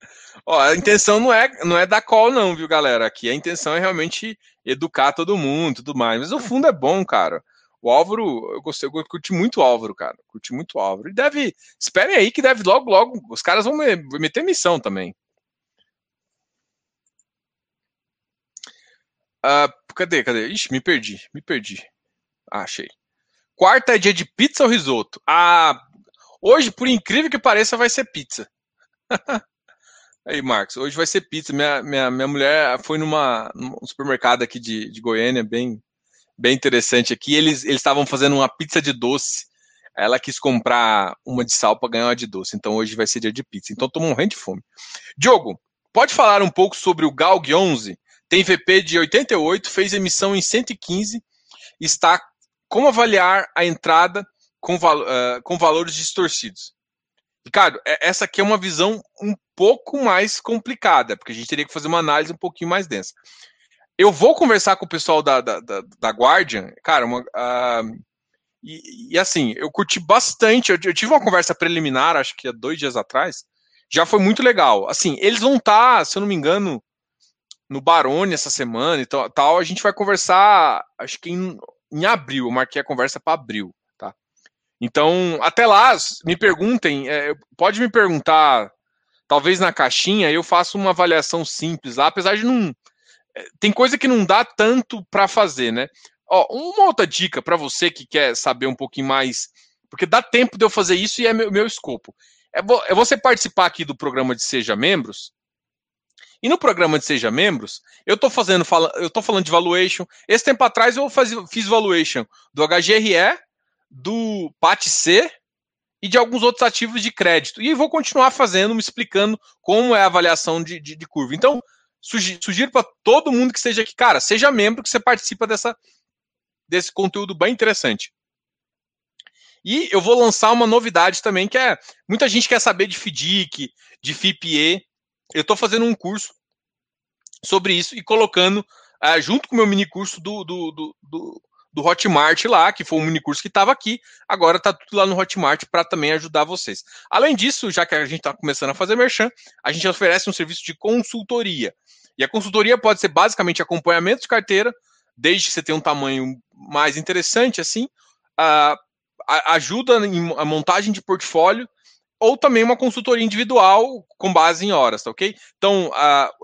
Speaker 1: Ó, a intenção não é, não é dar call, não, viu, galera? Aqui a intenção é realmente educar todo mundo tudo mais. Mas o fundo é bom, cara. O Álvaro, eu gostei, eu curti muito o Álvaro, cara. Curti muito o Álvaro. E deve. Esperem aí que deve logo, logo. Os caras vão meter missão também. Uh, cadê, cadê? Ixi, me perdi, me perdi. Ah, achei. Quarta é dia de pizza ou risoto? Ah, hoje, por incrível que pareça, vai ser pizza. Aí, Marcos, hoje vai ser pizza. Minha, minha, minha mulher foi numa, num supermercado aqui de, de Goiânia, bem, bem interessante aqui. Eles estavam fazendo uma pizza de doce. Ela quis comprar uma de sal para ganhar uma de doce. Então hoje vai ser dia de pizza. Então tô morrendo de fome. Diogo, pode falar um pouco sobre o Galg 11? Tem VP de 88, fez emissão em 115, está como avaliar a entrada com, uh, com valores distorcidos. Ricardo, é, essa aqui é uma visão um pouco mais complicada, porque a gente teria que fazer uma análise um pouquinho mais densa. Eu vou conversar com o pessoal da, da, da, da Guardian, cara, uma, uh, e, e, assim, eu curti bastante. Eu, eu, tive uma conversa preliminar, acho que há dois dias atrás, já foi muito legal. Assim, eles vão estar, tá, se eu não me engano, no Barone essa semana e tal, tal, a gente vai conversar, acho que em, em abril, eu marquei a conversa para abril? Então, até lá, me perguntem, é, pode me perguntar, talvez na caixinha, eu faço uma avaliação simples lá, apesar de não. É, tem coisa que não dá tanto para fazer, né? Ó, uma outra dica para você que quer saber um pouquinho mais, porque dá tempo de eu fazer isso e é meu, meu escopo. É, é você participar aqui do programa de Seja Membros, e no programa de Seja Membros, eu estou fazendo, eu tô falando de valuation. Esse tempo atrás eu faz, fiz valuation do HGRE, do PAT-C e de alguns outros ativos de crédito. E vou continuar fazendo, me explicando como é a avaliação de, de, de curva. Então, sugiro para todo mundo que esteja aqui, cara, seja membro que você participa dessa, desse conteúdo bem interessante. E eu vou lançar uma novidade também, que é muita gente quer saber de FDIC, de FIPE eu estou fazendo um curso sobre isso e colocando uh, junto com o meu mini curso do, do, do, do, do Hotmart lá, que foi um mini curso que estava aqui, agora está tudo lá no Hotmart para também ajudar vocês. Além disso, já que a gente está começando a fazer merchan, a gente oferece um serviço de consultoria. E a consultoria pode ser basicamente acompanhamento de carteira, desde que você tenha um tamanho mais interessante, assim, uh, ajuda em a montagem de portfólio ou também uma consultoria individual com base em horas, tá ok? Então,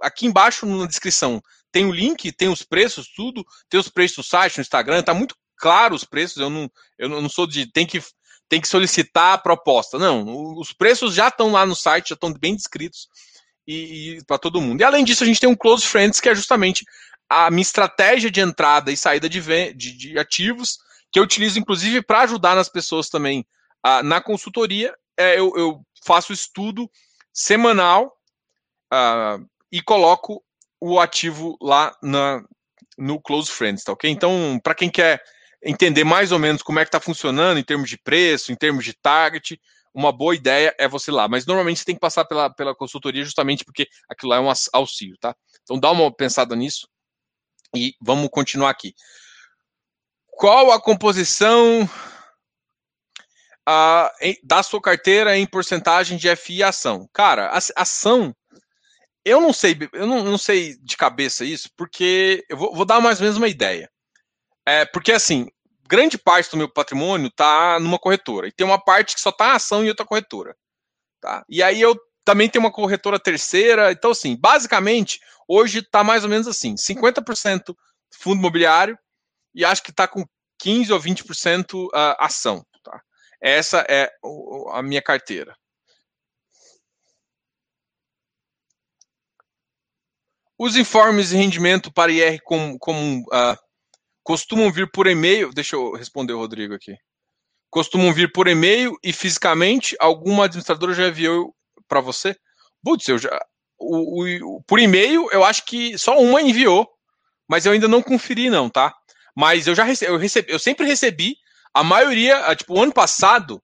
Speaker 1: aqui embaixo na descrição tem o link, tem os preços, tudo, tem os preços no site, no Instagram, tá muito claro os preços, eu não, eu não sou de tem que, tem que solicitar a proposta, não, os preços já estão lá no site, já estão bem descritos e, e para todo mundo. E além disso, a gente tem um Close Friends, que é justamente a minha estratégia de entrada e saída de, de, de ativos, que eu utilizo inclusive para ajudar nas pessoas também na consultoria. É, eu, eu, faço estudo semanal uh, e coloco o ativo lá na, no Close Friends, tá ok? Então, para quem quer entender mais ou menos como é que está funcionando em termos de preço, em termos de target, uma boa ideia é você lá. Mas normalmente você tem que passar pela, pela consultoria justamente porque aquilo lá é um auxílio, tá? Então dá uma pensada nisso e vamos continuar aqui. Qual a composição em, da sua carteira em porcentagem de FI ação. Cara, a, ação, eu não sei, eu não, não, sei de cabeça isso, porque eu vou, vou dar mais ou menos uma ideia. É, porque assim, grande parte do meu patrimônio está numa corretora, e tem uma parte que só está ação em outra corretora. Tá? E aí eu também tenho uma corretora terceira, então assim, basicamente, hoje está mais ou menos assim, 50% fundo imobiliário, e acho que está com 15 ou 20% uh, ação. Essa é a minha carteira. Os informes de rendimento para IR comum uh, costumam vir por e-mail. Deixa eu responder o Rodrigo aqui. Costumam vir por e-mail e fisicamente alguma administradora já enviou para você? Putz, eu já. O, o, por e-mail, eu acho que só uma enviou, mas eu ainda não conferi, não, tá? Mas eu já eu, recebi, eu sempre recebi a maioria, tipo, o ano passado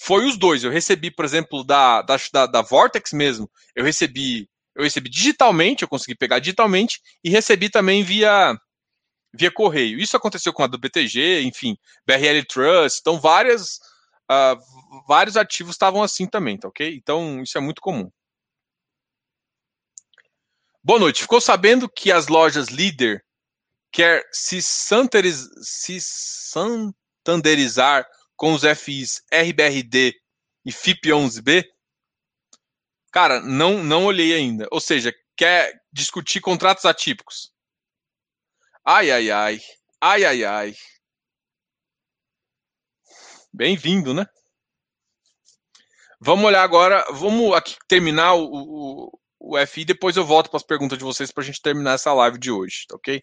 Speaker 1: foi os dois. Eu recebi, por exemplo, da, da, da Vortex mesmo, eu recebi, eu recebi digitalmente, eu consegui pegar digitalmente, e recebi também via via correio. Isso aconteceu com a do BTG, enfim, BRL Trust, então várias, uh, vários ativos estavam assim também, tá ok? Então isso é muito comum. Boa noite. Ficou sabendo que as lojas líder quer se se san, santanderizar com os FIs RBRD e FIP11B? Cara, não, não olhei ainda. Ou seja, quer discutir contratos atípicos? Ai, ai, ai. Ai, ai, ai. Bem-vindo, né? Vamos olhar agora, vamos aqui terminar o, o, o FI, depois eu volto para as perguntas de vocês para a gente terminar essa live de hoje, tá ok?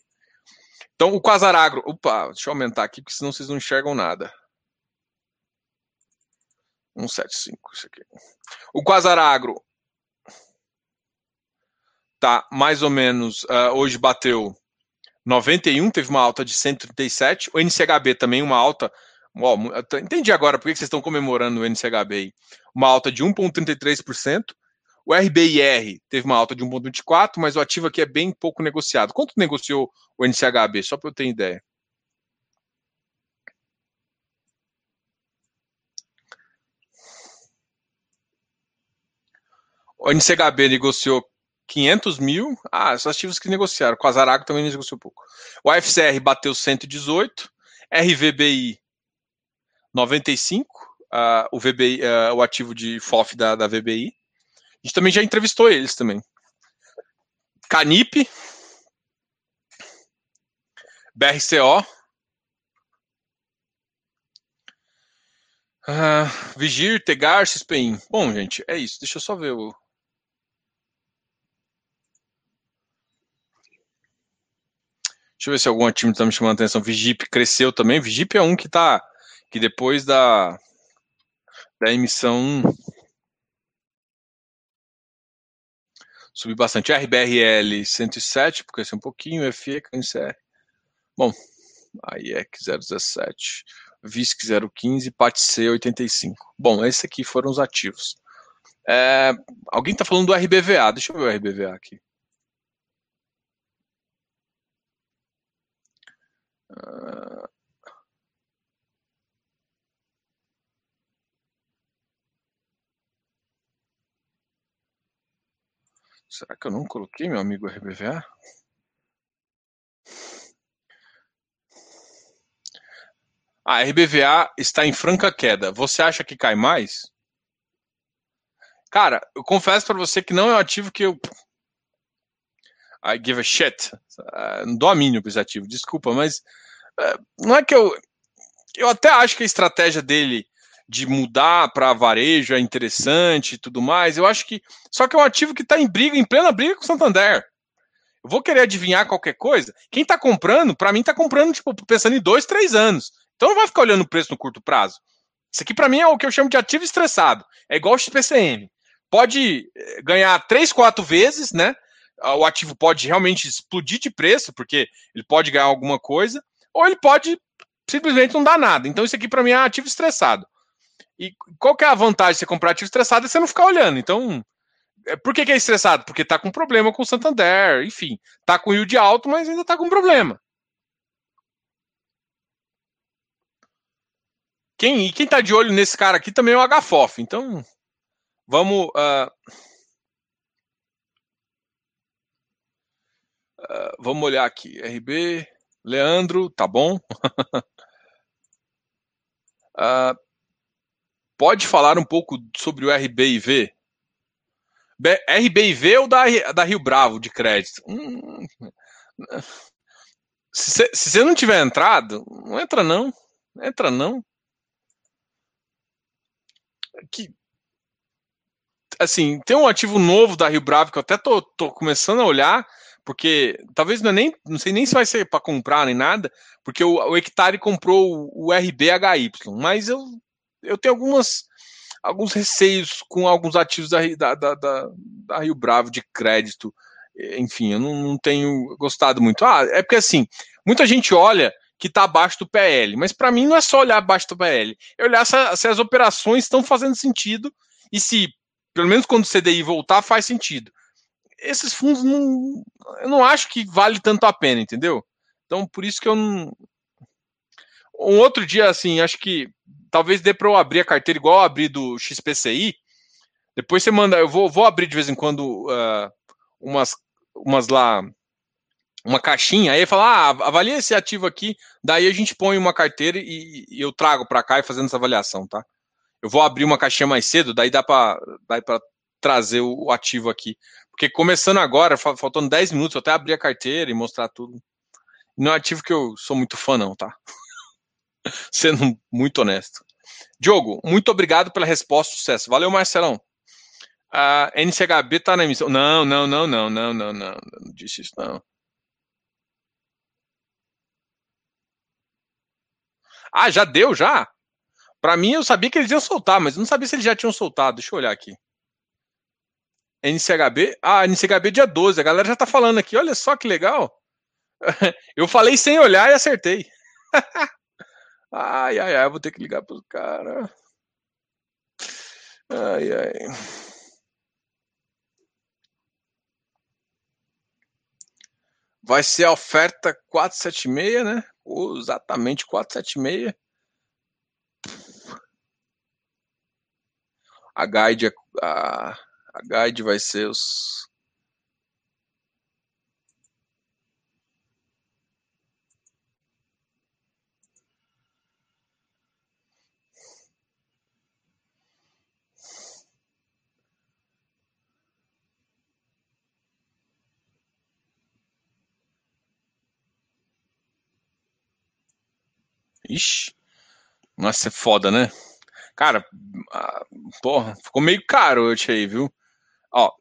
Speaker 1: Então, o Quasaragro, opa, deixa eu aumentar aqui, porque senão vocês não enxergam nada. 175, isso aqui. O Quasaragro tá mais ou menos, uh, hoje bateu 91, teve uma alta de 137. O NCHB também, uma alta. Entendi agora por que vocês estão comemorando o NCHB aí. Uma alta de 1,33%. O RBIR teve uma alta de 1,24, mas o ativo aqui é bem pouco negociado. Quanto negociou o NCHB? Só para eu ter ideia. O NCHB negociou 500 mil. Ah, são ativos que negociaram. Com a Zarago também negociou pouco. O AFCR bateu 118. RVBI 95. Uh, o, VBI, uh, o ativo de FOF da, da VBI. A gente também já entrevistou eles também. Canip, BRCO, uh, Vigir, Tegar, XPIN. Bom, gente, é isso. Deixa eu só ver o. Deixa eu ver se algum time está me chamando a atenção. Vigip cresceu também. Vigip é um que tá. Que depois da, da emissão subiu bastante. RBRL 107, porque esse é um pouquinho, FE, CNCR. Bom, IEC 017, VISC 015, PATC 85. Bom, esses aqui foram os ativos. É, alguém está falando do RBVA, deixa eu ver o RBVA aqui. Uh, Será que eu não coloquei meu amigo RBVA? A RBVA está em franca queda. Você acha que cai mais? Cara, eu confesso para você que não é um ativo que eu. I give a shit. Uh, não dou a mínima para esse ativo, desculpa, mas uh, não é que eu. Eu até acho que a estratégia dele de mudar para varejo é interessante e tudo mais. Eu acho que. Só que é um ativo que está em briga, em plena briga com o Santander. Eu vou querer adivinhar qualquer coisa. Quem está comprando, para mim, está comprando, tipo, pensando em dois, três anos. Então não vai ficar olhando o preço no curto prazo. Isso aqui, para mim, é o que eu chamo de ativo estressado. É igual o XPCM. Pode eh, ganhar três, quatro vezes, né? O ativo pode realmente explodir de preço, porque ele pode ganhar alguma coisa, ou ele pode simplesmente não dar nada. Então, isso aqui, para mim, é ativo estressado. E qual que é a vantagem de você comprar ativo estressado? É você não ficar olhando. Então, é, por que, que é estressado? Porque está com problema com o Santander, enfim. Está com yield alto, mas ainda está com problema. Quem, e quem está de olho nesse cara aqui também é o HFOF. Então, vamos. Uh, uh, vamos olhar aqui. RB, Leandro, tá bom? uh, pode falar um pouco sobre o RBIV? RBIV ou da, da Rio Bravo de crédito? Hum, se você não tiver entrado, não entra não. Entra não. Que, assim, tem um ativo novo da Rio Bravo que eu até tô, tô começando a olhar, porque talvez não é nem, não sei nem se vai ser para comprar nem nada, porque o, o Hectare comprou o, o RBHY, mas eu eu tenho algumas alguns receios com alguns ativos da, da, da, da, Rio Bravo de crédito. Enfim, eu não, não, tenho gostado muito. Ah, é porque assim, muita gente olha que está abaixo do PL, mas para mim não é só olhar abaixo do PL, é olhar se, se as operações estão fazendo sentido e se, pelo menos quando o CDI voltar, faz sentido. Esses fundos não, eu não acho que vale tanto a pena, entendeu? Então, por isso que eu não. Um outro dia, assim, acho que talvez dê para eu abrir a carteira igual eu abri do XPCI. Depois você manda, eu vou, vou abrir de vez em quando uh, umas, umas lá uma caixinha, aí fala, ah, avalia esse ativo aqui, daí a gente põe uma carteira e, e eu trago para cá e fazendo essa avaliação, tá? Eu vou abrir uma caixinha mais cedo, daí dá para trazer o, o, ativo aqui. Porque começando agora, faltando 10 minutos, eu até abrir a carteira e mostrar tudo. Não é ativo que eu sou muito fã, não, tá? Sendo muito honesto. Diogo, muito obrigado pela resposta, sucesso. Valeu, Marcelão. A NCHB tá na emissão. Não, não, não, não, não, não, não. Não disse isso, não. Ah, já deu, já? Para mim, eu sabia que eles iam soltar, mas não sabia se eles já tinham soltado. Deixa eu olhar aqui. NCHB? Ah, NCHB dia 12. A galera já tá falando aqui. Olha só que legal. Eu falei sem olhar e acertei. Ai, ai, ai, vou ter que ligar pro cara. Ai, ai. Vai ser a oferta 476, né? exatamente 476. A guide, a, a guide vai ser os Ixi, nossa, é foda, né? Cara, porra, ficou meio caro hoje aí, viu? Ó,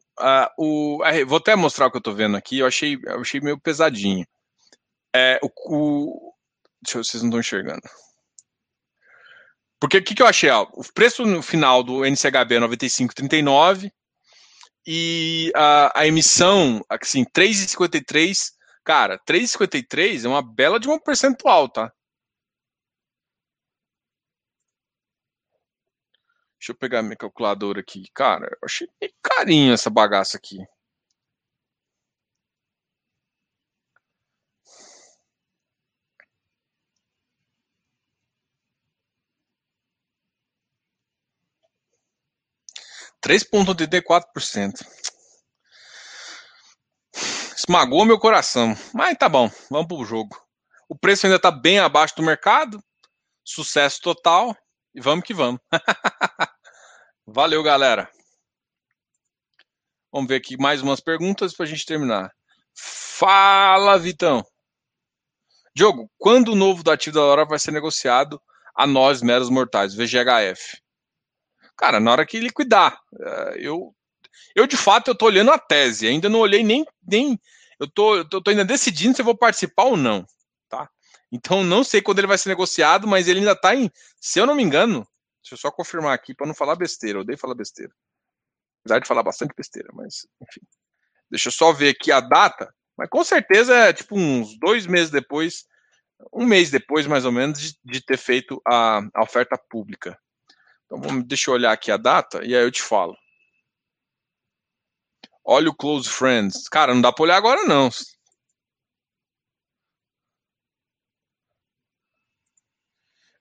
Speaker 1: o, vou até mostrar o que eu tô vendo aqui, eu achei, eu achei meio pesadinho. É, o, o deixa eu vocês não estão enxergando. Porque o que, que eu achei? Ó, o preço no final do NCHB é 95,39 e a, a emissão, assim, 3,53. Cara, 3,53 é uma bela de uma percentual, tá? Deixa eu pegar minha calculadora aqui. Cara, eu achei carinho essa bagaça aqui. Três ponto quatro por cento. Esmagou meu coração. Mas tá bom, vamos pro jogo. O preço ainda tá bem abaixo do mercado. Sucesso total. E vamos que vamos. Valeu, galera. Vamos ver aqui mais umas perguntas para a gente terminar. Fala, Vitão. Diogo, quando o novo do ativo da hora vai ser negociado a nós, meros mortais, VGHF? Cara, na hora que liquidar. É, eu, eu de fato, eu tô olhando a tese. Ainda não olhei nem. nem eu, tô, eu tô ainda decidindo se eu vou participar ou não. Então não sei quando ele vai ser negociado, mas ele ainda está em, se eu não me engano, deixa eu só confirmar aqui para não falar besteira, eu odeio falar besteira. Apesar de falar bastante besteira, mas enfim. Deixa eu só ver aqui a data, mas com certeza é tipo uns dois meses depois, um mês depois mais ou menos, de, de ter feito a, a, oferta pública. Então vamos, deixa eu olhar aqui a data e aí eu te falo. Olha o Close Friends. Cara, não dá para olhar agora não.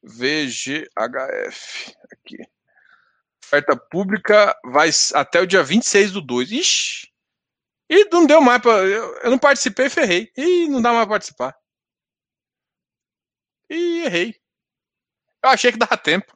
Speaker 1: VGHF. Aqui. Oferta pública vai até o dia 26 do 2. Ixi! E não deu mais para. Eu, eu, não participei, ferrei. Ih, não dá mais pra participar. Ih, errei. Eu achei que dava tempo.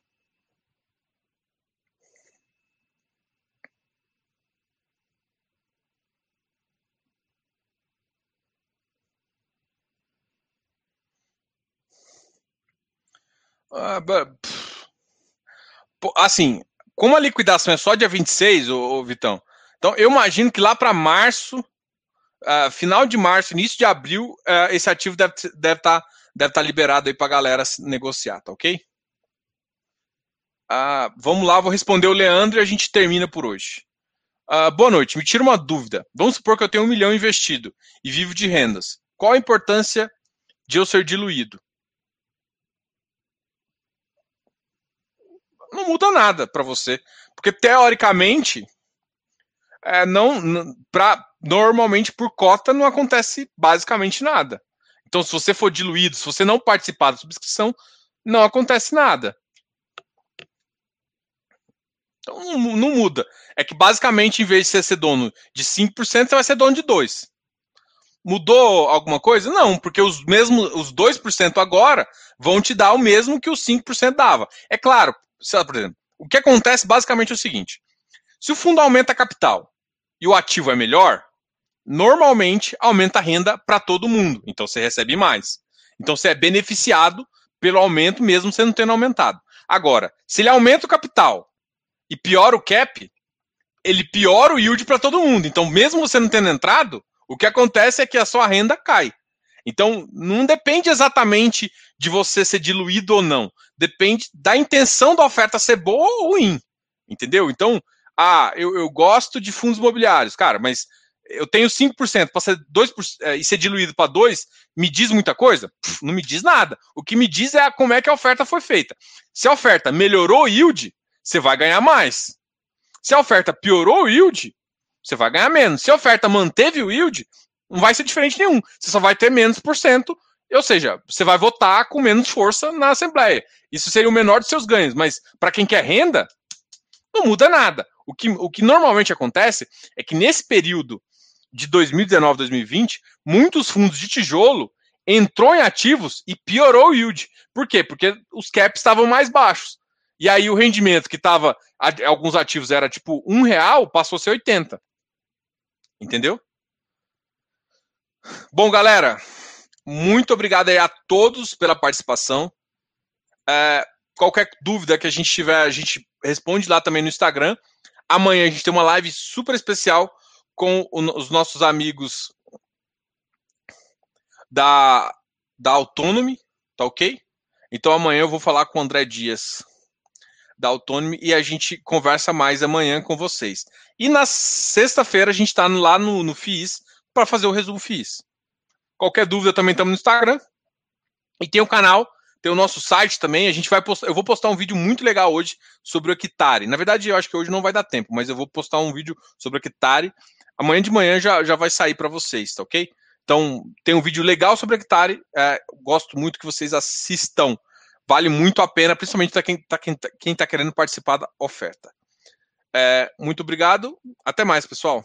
Speaker 1: Assim, como a liquidação é só dia 26, ô, ô Vitão, então eu imagino que lá para março, uh, final de março, início de abril, uh, esse ativo deve estar deve tá, deve tá liberado aí para a galera negociar, tá ok? Uh, vamos lá, vou responder o Leandro e a gente termina por hoje. Boa noite, me tira uma dúvida. Vamos supor que eu tenho um milhão investido e vivo de rendas. Qual a importância de eu ser diluído? Não muda nada para você. Porque teoricamente, é, não, pra, normalmente por cota não acontece basicamente nada. Então, se você for diluído, se você não participar da subscrição, não acontece nada. Então, não, não muda. É que basicamente, em vez de você ser dono de 5%, você vai ser dono de 2%. Mudou alguma coisa? Não, porque os mesmos os 2% agora vão te dar o mesmo que os 5% dava. É claro, por exemplo, o que acontece basicamente é o seguinte: se o fundo aumenta a capital e o ativo é melhor, normalmente aumenta a renda para todo mundo. Então você recebe mais. Então você é beneficiado pelo aumento mesmo você não tendo aumentado. Agora, se ele aumenta o capital e piora o cap, ele piora o yield para todo mundo. Então, mesmo você não tendo entrado, o que acontece é que a sua renda cai. Então, não depende exatamente de você ser diluído ou não. Depende da intenção da oferta ser boa ou ruim. Entendeu? Então, ah, eu, eu gosto de fundos imobiliários, cara, mas eu tenho 5%, para ser 2% é, e ser diluído para 2%, me diz muita coisa? Não me diz nada. O que me diz é como é que a oferta foi feita. Se a oferta melhorou o yield, você vai ganhar mais. Se a oferta piorou o yield, você vai ganhar menos. Se a oferta manteve o yield, não vai ser diferente nenhum. Você só vai ter menos por cento, ou seja, você vai votar com menos força na Assembleia. Isso seria o menor dos seus ganhos, mas para quem quer renda, não muda nada. O que, o que normalmente acontece é que nesse período de 2019, 2020, muitos fundos de tijolo entrou em ativos e piorou o yield. Por quê? Porque os caps estavam mais baixos. E aí o rendimento que estava, alguns ativos era tipo um real, passou a ser 80. Entendeu? Bom, galera, muito obrigado a todos pela participação. É, qualquer dúvida que a gente tiver, a gente responde lá também no Instagram. Amanhã a gente tem uma live super especial com os nossos amigos da, da Autonomy, tá ok? Então amanhã eu vou falar com o André Dias da Autonomy e a gente conversa mais amanhã com vocês. E na sexta-feira a gente está lá no, no FIIs para fazer o resumo FIIs. Qualquer dúvida também estamos no Instagram. E tem o canal tem o nosso site também. A gente vai postar, eu vou postar um vídeo muito legal hoje sobre o Hectare. Na verdade, eu acho que hoje não vai dar tempo, mas eu vou postar um vídeo sobre o Hectare. Amanhã de manhã já, já vai sair para vocês, tá ok? Então, tem um vídeo legal sobre o Hectare. É, gosto muito que vocês assistam. Vale muito a pena, principalmente para quem está quem tá, quem tá querendo participar da oferta. É, muito obrigado. Até mais, pessoal.